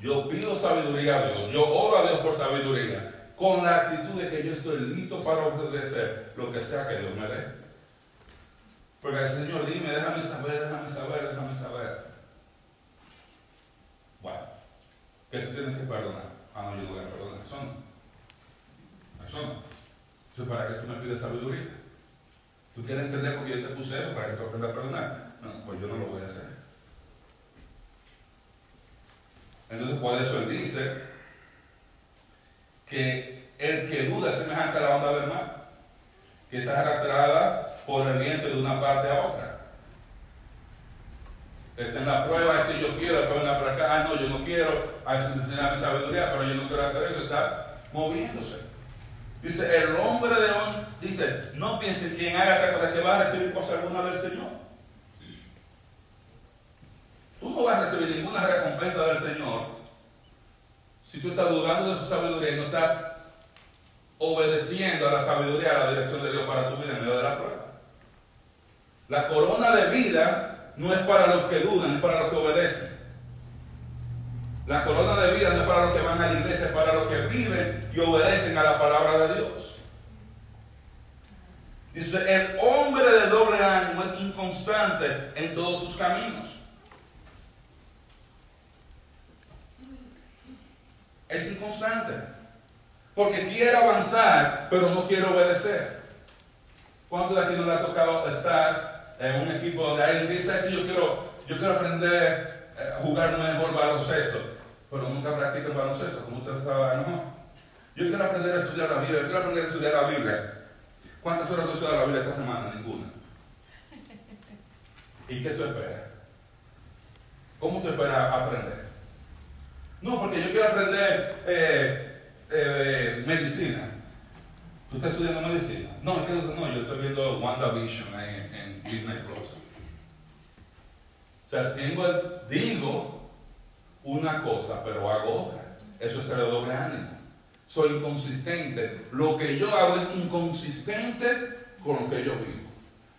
Yo pido sabiduría a Dios, yo oro a Dios por sabiduría, con la actitud de que yo estoy listo para obedecer lo que sea que Dios me dé. Porque el Señor, dime, déjame saber, déjame saber, déjame saber. Bueno, ¿qué tú tienes que perdonar? Ah, no, yo no voy a perdonar. No. Eso no para que tú me pides sabiduría. ¿Tú quieres entender por qué yo te puse eso? Para que tú aprendas a perdonar. No, pues yo no lo voy a hacer. Entonces, por eso él dice que el que duda semejante a la onda del mar, que es arrastrada por el viento de una parte a otra. Está en la prueba, si yo quiero, después venga para acá, ah, no, yo no quiero, a enseñarme sabiduría, pero yo no quiero hacer eso, está moviéndose. Dice, el hombre de hoy, dice, no piense quien haga esta cosa que va a recibir cosa alguna del Señor. Tú no vas a recibir ninguna recompensa del Señor si tú estás dudando de su sabiduría y no estás obedeciendo a la sabiduría, a la dirección de Dios para tu vida en medio de la prueba. La corona de vida no es para los que dudan, es para los que obedecen. La corona de vida no es para los que van a la iglesia, es para los que viven y obedecen a la palabra de Dios. Dice, el hombre de doble ánimo es inconstante en todos sus caminos. Es inconstante. Porque quiere avanzar, pero no quiere obedecer. ¿Cuántos de aquí no le ha tocado estar en un equipo donde alguien dice, yo quiero, yo quiero aprender a jugar mejor baloncesto? pero nunca practican baloncesto, como usted estaba, no. Yo quiero aprender a estudiar la Biblia, yo quiero aprender a estudiar la Biblia. ¿Cuántas horas tú estudias la Biblia esta semana? Ninguna. ¿Y qué tú esperas? ¿Cómo tú esperas aprender? No, porque yo quiero aprender eh, eh, medicina. ¿Tú estás estudiando medicina? No, no, yo estoy viendo WandaVision en, Disney Plus. O sea, tengo digo una cosa, pero hago otra. Eso es el doble ánimo. Soy inconsistente. Lo que yo hago es inconsistente con lo que yo vivo.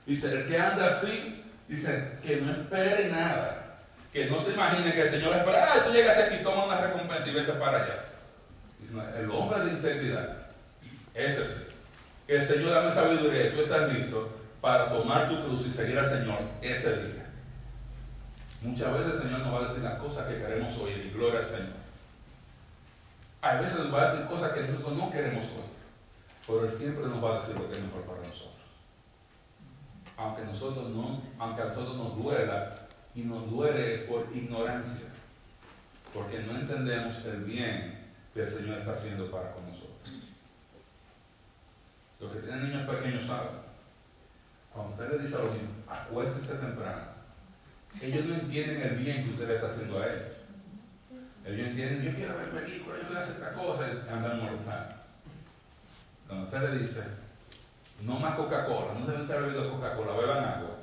Dice, el que anda así, dice, que no espere nada. Que no se imagine que el Señor espera, ah, tú llegaste aquí, toma una recompensa y vete para allá. Dice, el hombre de integridad, ese sí. Que el Señor dame sabiduría y tú estás listo para tomar tu cruz y seguir al Señor ese día. Muchas veces el Señor nos va a decir las cosas que queremos oír y gloria al Señor. Hay veces nos va a decir cosas que nosotros no queremos oír, pero Él siempre nos va a decir lo que es mejor para nosotros. Aunque, nosotros no, aunque a nosotros nos duela y nos duele por ignorancia, porque no entendemos el bien que el Señor está haciendo para nosotros. Los que tienen niños pequeños saben, cuando usted le dice a los niños, acuéstese temprano, ellos no entienden el bien que usted le está haciendo a ellos. Ellos entienden, yo quiero ver películas, yo quiero hacer esta cosa, y andan molestando. Cuando usted le dice, no más Coca-Cola, no deben estar bebiendo Coca-Cola, beban agua,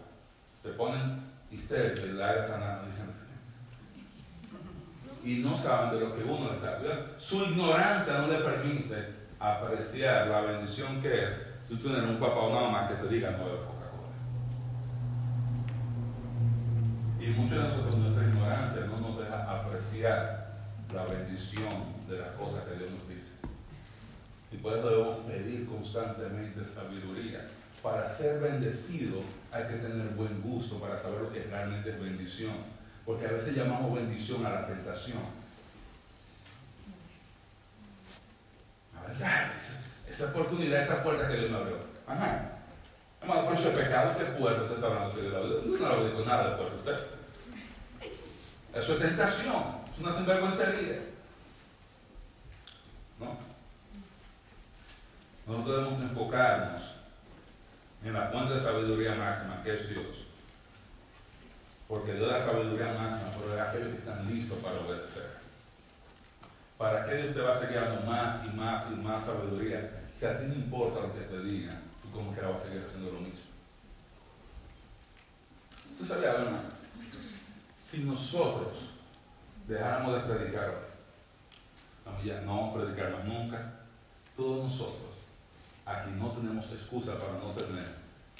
se ponen histéricos y la están diciendo, y no saben de lo que uno le está cuidando. Su ignorancia no le permite apreciar la bendición que es tú tener un papá o una mamá que te diga no bebe Coca-Cola. Y muchos de nosotros nuestra ignorancia no nos deja apreciar la bendición de las cosas que Dios nos dice. Y por eso debemos pedir constantemente sabiduría. Para ser bendecido hay que tener buen gusto para saber lo que realmente es bendición. Porque a veces llamamos bendición a la tentación. Esa oportunidad, esa puerta que Dios me abrió. Hermano, por ese pecado, ¿qué puerta usted está hablando que Dios? No le digo nada de puerta usted. Eso es tentación, es una sinvergüencería. ¿No? Nosotros debemos enfocarnos en la fuente de sabiduría máxima, que es Dios. Porque Dios da sabiduría máxima, pero aquellos que están listos para obedecer. ¿Para qué Dios te va a seguir dando más y más y más sabiduría? Si a ti no importa lo que te digan, tú como que vas a seguir haciendo lo mismo. ¿Tú sabes algo? Si nosotros dejáramos de predicar hoy, ya no más nunca, todos nosotros, aquí no tenemos excusa para no tener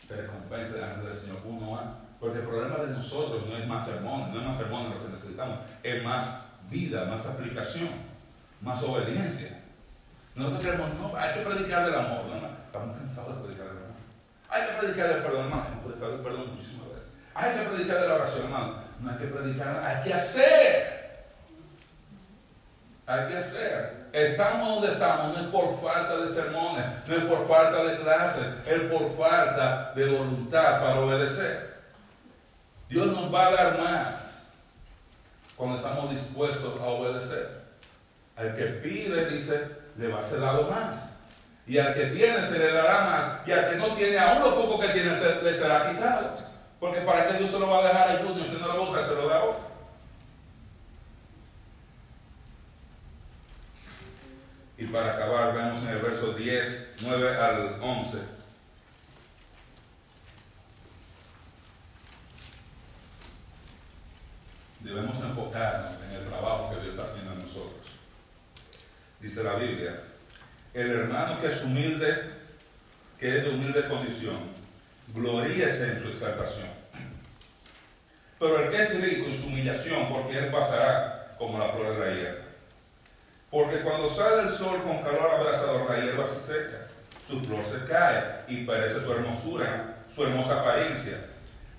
recompensa delante del Señor. Uno a porque el problema de nosotros no es más sermón, no es más sermón lo que necesitamos, es más vida, más aplicación, más obediencia. Nosotros creemos, no, hay que predicar del amor, no, estamos cansados de predicar del amor. Hay que predicar del perdón, hermano, hemos predicado del perdón muchísimas veces. Hay que predicar de la oración, hermano. No hay que predicar, hay que hacer. Hay que hacer. Estamos donde estamos, no es por falta de sermones, no es por falta de clases, es por falta de voluntad para obedecer. Dios nos va a dar más cuando estamos dispuestos a obedecer. Al que pide, dice, le va a ser dado más. Y al que tiene se le dará más. Y al que no tiene, aún lo poco que tiene se, le será quitado. Porque para qué Dios se lo va a dejar al Junior si no lo va a usar, se lo da a otro. Y para acabar, vemos en el verso 10, 9 al 11. debemos enfocarnos en el trabajo que Dios está haciendo en nosotros. Dice la Biblia, el hermano que es humilde, que es de humilde condición, gloríese en su exaltación. Pero el que es rico en su humillación, porque él pasará como la flor de la hierba. Porque cuando sale el sol con calor abrasador, la hierba se seca, su flor se cae y parece su hermosura, su hermosa apariencia.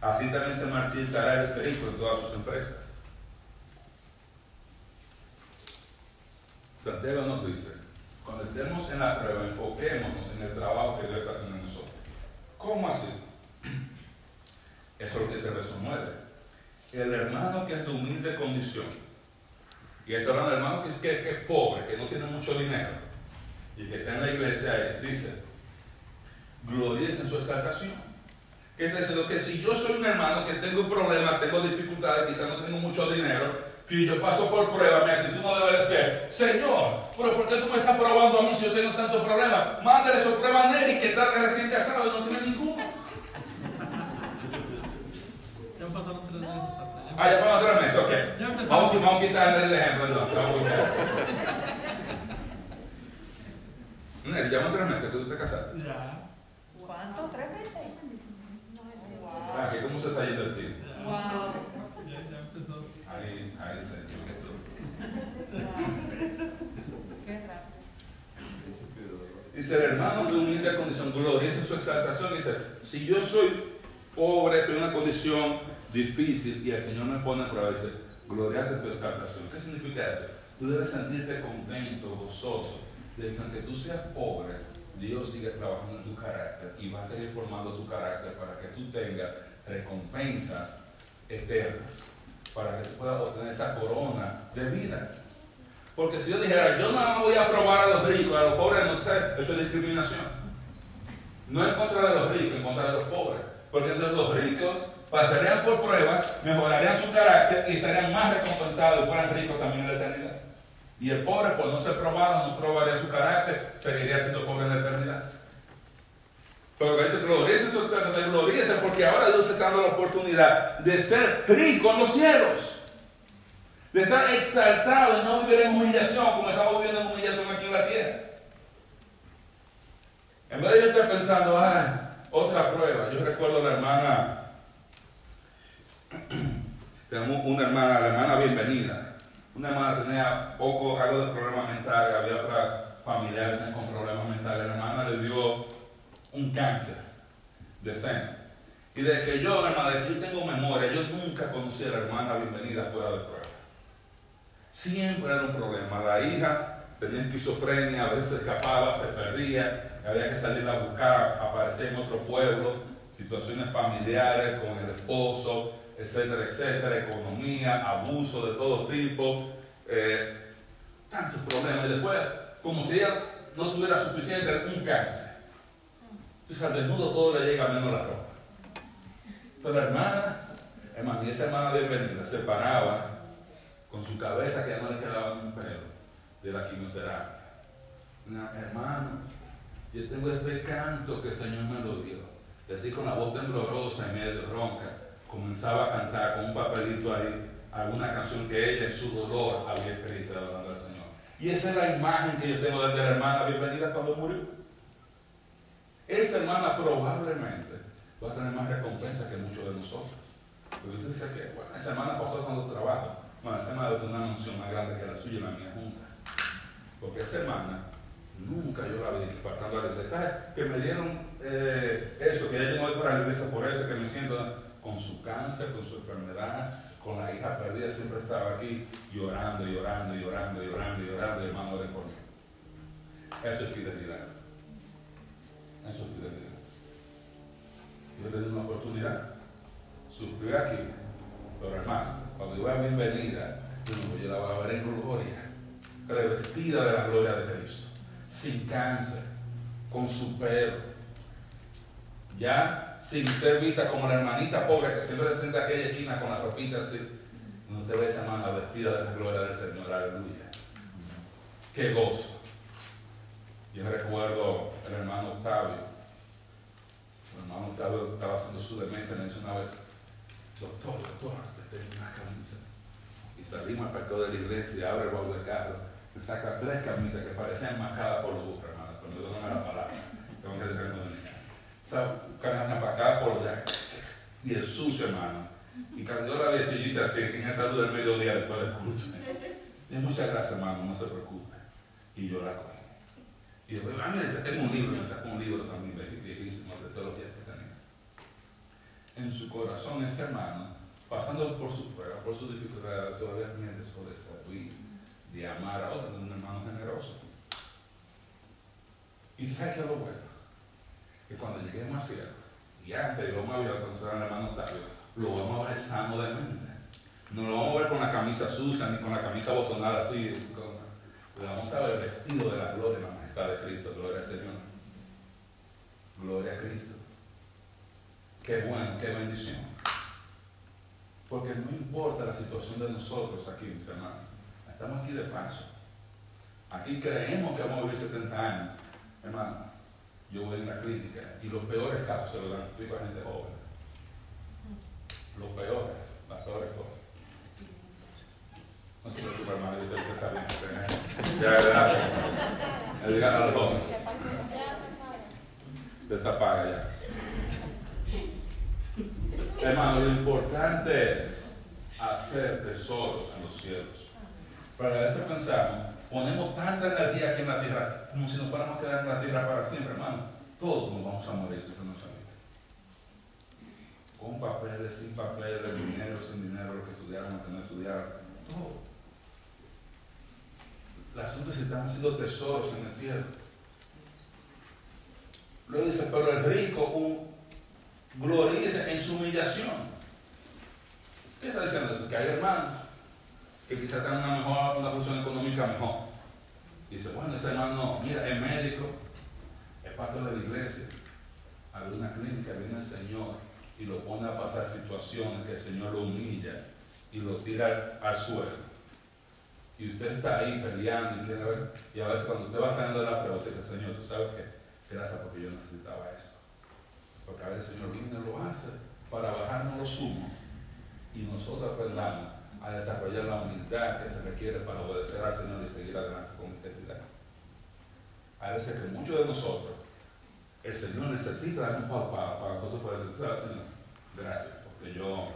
Así también se marchitará el rico en todas sus empresas. Santiago nos dice, cuando estemos en la prueba, enfoquémonos en el trabajo que Dios está haciendo en nosotros. ¿Cómo así? <clears throat> Eso es lo que verso 9. El hermano que es de humilde condición, y este hablando hermano que, que, es pobre, que no tiene mucho dinero, y que está en la iglesia, dice, gloriece en su exaltación. Es decir, que si yo soy un hermano que tengo un problema, tengo dificultades, quizás no tengo mucho dinero, y yo paso por prueba, mi actitud no debe de ser, Señor, pero ¿por qué tú me estás probando a mí si yo tengo tantos problemas? Mándale su prueba a Neri que está recién casado y no tiene ninguno. Ya pasaron tres meses. Ah, ya pasaron tres meses, ok. Vamos, vamos a quitar de ejemplo entonces. Neri, llevamos tres meses que tú te casaste. Ya. ¿Cuánto? ¿Tres meses? Ah, que cómo se está yendo el tiempo. Wow. Señor Jesús. Rápido. Dice el hermano de humilde condición, glorieza en su exaltación. Dice, si yo soy pobre, estoy en una condición difícil y el Señor me pone a prueba, dice, gloriate en tu exaltación. ¿Qué significa eso? Tú debes sentirte contento, gozoso, de que aunque tú seas pobre, Dios sigue trabajando en tu carácter y va a seguir formando tu carácter para que tú tengas recompensas eternas, para que tú puedas obtener esa corona de vida. Porque si yo dijera, yo no voy a probar a los ricos, a los pobres no sé, eso es discriminación. No en contra de los ricos, en contra de los pobres. Porque entonces los ricos pasarían por pruebas, mejorarían su carácter y estarían más recompensados y fueran ricos también en la eternidad. Y el pobre, por no ser probado, no probaría su carácter, seguiría siendo pobre en la eternidad. Pero que dice, gloríese, gloríese, porque ahora Dios está dando la oportunidad de ser rico en los cielos. De estar exaltado y no vivir en humillación como estamos viviendo en humillación aquí en la tierra. En vez de yo estar pensando, ay, otra prueba. Yo recuerdo la hermana, <clears throat> tenemos una hermana, la hermana bienvenida. Una hermana tenía poco, algo de problemas mentales, había otra familiar con problemas mentales. La hermana le dio un cáncer de seno. Y desde que yo, hermana, desde que yo tengo memoria, yo nunca conocí a la hermana bienvenida fuera de prueba. Siempre era un problema. La hija tenía esquizofrenia, a veces escapaba, se perdía, había que salir a buscar, aparecía en otro pueblo, situaciones familiares con el esposo, etcétera, etcétera, economía, abuso de todo tipo, eh, tantos problemas. Y después, como si ella no tuviera suficiente, un cáncer. Entonces al desnudo todo le llega menos la ropa. Entonces la hermana, hermana, y esa hermana bienvenida se paraba con su cabeza que ya no le quedaba un pelo de la quimioterapia. Hermano, yo tengo este canto que el Señor me lo dio. Y así con la voz temblorosa y medio ronca, comenzaba a cantar con un papelito ahí alguna canción que ella en su dolor había escrito hablando al Señor. Y esa es la imagen que yo tengo de la hermana bienvenida cuando murió. Esa hermana probablemente va a tener más recompensa que muchos de nosotros. Porque usted dice que, bueno, esa hermana pasó cuando trabajo. Bueno, esa hermana tiene una unción más grande que la suya y la mía junta. Porque esa hermana nunca yo la vi faltando a la iglesia. Que me dieron eh, eso, que ella llegó hoy para la iglesia por eso, que me siento con su cáncer, con su enfermedad, con la hija perdida, siempre estaba aquí llorando, llorando, llorando, llorando, llorando, hermano, oren por mí. Eso es fidelidad. Eso es fidelidad. Le di una oportunidad. Sufrí aquí, pero hermano, cuando yo vea bienvenida, yo la voy a ver en gloria, revestida de la gloria de Cristo, sin cáncer, con su pelo, ya sin ser vista como la hermanita pobre que siempre se sienta aquella esquina con la ropita así. No te ves hermana vestida de la gloria del Señor, aleluya. Qué gozo. Yo recuerdo el hermano Octavio. El hermano Octavio estaba haciendo su demencia, me dice una vez, doctor, doctor, tengo una camisa. Y salimos al parqueo de la iglesia, abre el baúl del carro, me saca tres camisas que parecían marcadas por los hermano, pero no me la palabra. Tengo que esa canasta para acá por allá. Y el sucio, hermano. Y cuando yo la vi, yo hice así, en esa luz del mediodía después del culto. Y muchas gracias, hermano, no se preocupe. Y yo la cogí. Y después, ah, tengo un libro, me sacó un libro también viejísimo de todos los días que tenía. En su corazón, ese hermano, pasando por sus pruebas, por sus dificultades, todavía tiene deseo de servir, de amar a otro, de un hermano generoso. Y ¿sabes qué es lo bueno? que cuando lleguemos a cielo, y antes lo vamos a ver cuando el hermano Octavio, lo vamos a ver sano de mente. No lo vamos a ver con la camisa sucia ni con la camisa botonada así. lo vamos a ver vestido de la gloria de Cristo. Gloria al Señor. Gloria a Cristo. Qué bueno, qué bendición. Porque no importa la situación de nosotros aquí, mis hermanos. Estamos aquí de paso. Aquí creemos que vamos a vivir 70 años. Hermano, yo voy en la clínica y los peores casos se los dan a gente joven. Los peores, las peores cosas. No se preocupe, hermano, dice que está bien. Ya, gracias. Le digan a los jóvenes. Destapaga ya. Hermano, lo importante es hacer tesoros en los cielos. Pero a veces pensamos, ponemos tanta energía aquí en la tierra como si nos fuéramos a quedar en la tierra para siempre, hermano. Todos nos vamos a morir usted no sabe. Con papeles, sin papeles, dinero, sin dinero, lo que estudiaron, lo que no estudiaron, todo. El asunto es que estamos haciendo tesoros en el cielo. Luego dice, pero el rico un, gloríese en su humillación. ¿Qué está diciendo eso? Que hay hermanos que quizás tengan una mejor una posición económica mejor. Dice, bueno, ese hermano, mira, es médico, es pastor de la iglesia, había una clínica, viene el Señor, y lo pone a pasar situaciones que el Señor lo humilla y lo tira al suelo. Y usted está ahí peleando y y a veces cuando usted va saliendo de la pelota, dice, Señor, tú sabes que gracias porque yo necesitaba esto. Porque a veces el Señor viene y lo hace para bajarnos los humos y nosotros aprendamos a desarrollar la humildad que se requiere para obedecer al Señor y seguir adelante con integridad. Hay veces que muchos de nosotros, el Señor necesita dar un paso para, para nosotros poder decir, "¿Sabes, Señor, gracias, porque yo,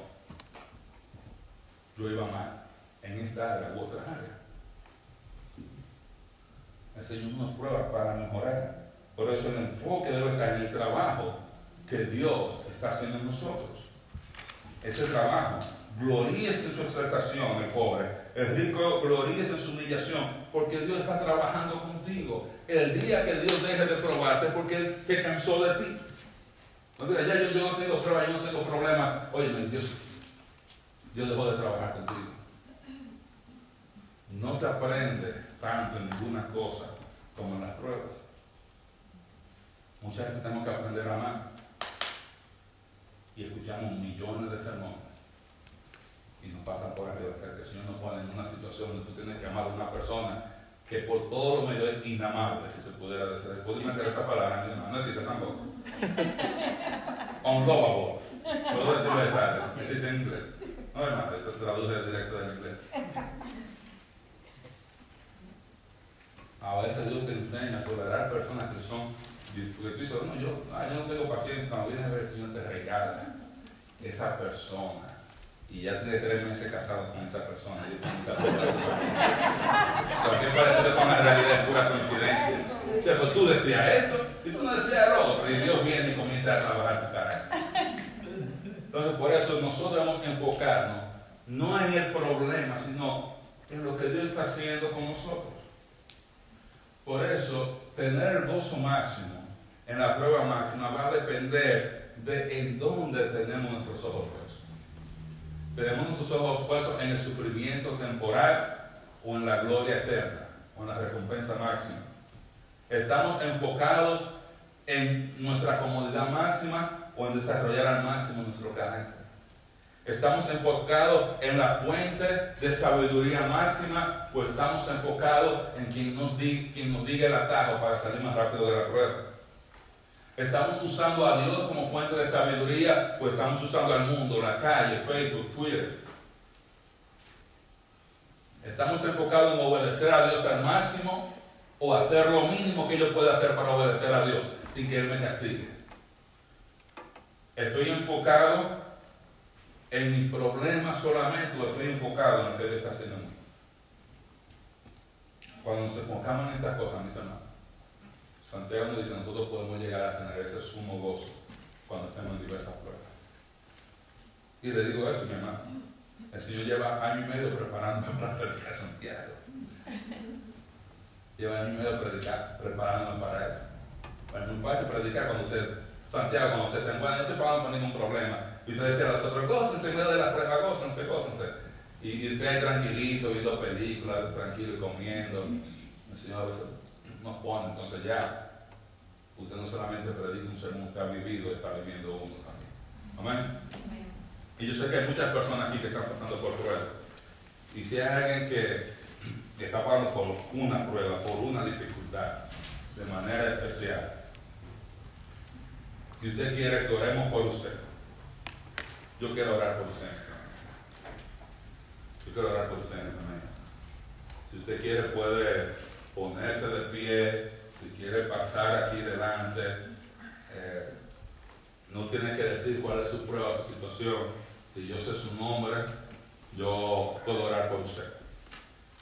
yo iba mal en esta área u otra área. El Señor nos prueba para mejorar. Por eso el enfoque debe estar en el trabajo que Dios está haciendo en nosotros. Ese trabajo, gloríese su exaltación, el pobre. El rico gloríese su humillación, porque Dios está trabajando contigo. El día que Dios deje de probarte, porque Él se cansó de ti. No digas, ya yo, no tengo prueba, yo no tengo problema. Oye, Dios, Dios dejó de trabajar contigo. No se aprende tanto en ninguna cosa como en las pruebas. Muchas veces tenemos que aprender a amar y escuchamos millones de sermones y nos pasan por arriba hasta que el Señor nos pone en una situación donde tú tienes que amar a una persona que por todos los medios es inamable, si se pudiera decir. ¿Puedo meter esa palabra? No, no existe tampoco. <laughs> Unlovable. Puedo decirlo esa, existe en inglés. No, hermano, esto traduce directo del inglés. A veces Dios te enseña a tolerar personas que son dices, no, yo, yo no tengo paciencia, cuando vienes a ver el Señor te regala esa persona. Y ya tienes tres meses casado con esa persona y comienza a paciencia. Parece que con la realidad es pura coincidencia. Entonces, pues tú decías esto y tú no decías lo otro. Y Dios viene y comienza a trabajar tu carácter. Entonces, por eso nosotros tenemos que enfocarnos no en el problema, sino en lo que Dios está haciendo con nosotros. Por eso, tener el gozo máximo en la prueba máxima va a depender de en dónde tenemos nuestros ojos puestos. Tenemos nuestros ojos puestos en el sufrimiento temporal o en la gloria eterna o en la recompensa máxima. Estamos enfocados en nuestra comodidad máxima o en desarrollar al máximo nuestro carácter. Estamos enfocados en la fuente de sabiduría máxima o estamos enfocados en quien nos, quien nos diga el atajo para salir más rápido de la prueba. Estamos usando a Dios como fuente de sabiduría o estamos usando al mundo, la calle, Facebook, Twitter. Estamos enfocados en obedecer a Dios al máximo o hacer lo mínimo que yo pueda hacer para obedecer a Dios sin que Él me castigue. Estoy enfocado en mi problema solamente o estoy enfocado en lo que Él está haciendo. Cuando nos enfocamos en estas cosas, mis hermanos, Santiago nos dice, nosotros podemos llegar a tener ese sumo gozo cuando estemos en diversas pruebas. Y le digo esto, mi hermano. El Señor lleva año y medio preparándome para predicar Santiago. Lleva año y medio predicar, preparándome para eso. es muy fácil predicar cuando usted, Santiago, cuando usted está en bueno, no estoy pagando por ningún problema. Y usted decía a los otros, gócense en medio de la prueba, gócense, gócense. Y, y usted ahí tranquilito, viendo películas, tranquilo y comiendo. El Señor a veces nos pone, entonces ya usted no solamente predica un sermón, usted ha vivido, está viviendo uno también. Amén. Y yo sé que hay muchas personas aquí que están pasando por pruebas. Y si hay alguien que, está pasando por una prueba, por una dificultad, de manera especial, y usted quiere que oremos por usted, yo quiero orar por usted Yo quiero orar por usted en esta mañana. Si usted quiere, puede ponerse de pie si quiere pasar aquí delante, eh, no tiene que decir cuál es su prueba, su situación. Si yo sé su nombre, yo puedo orar por usted.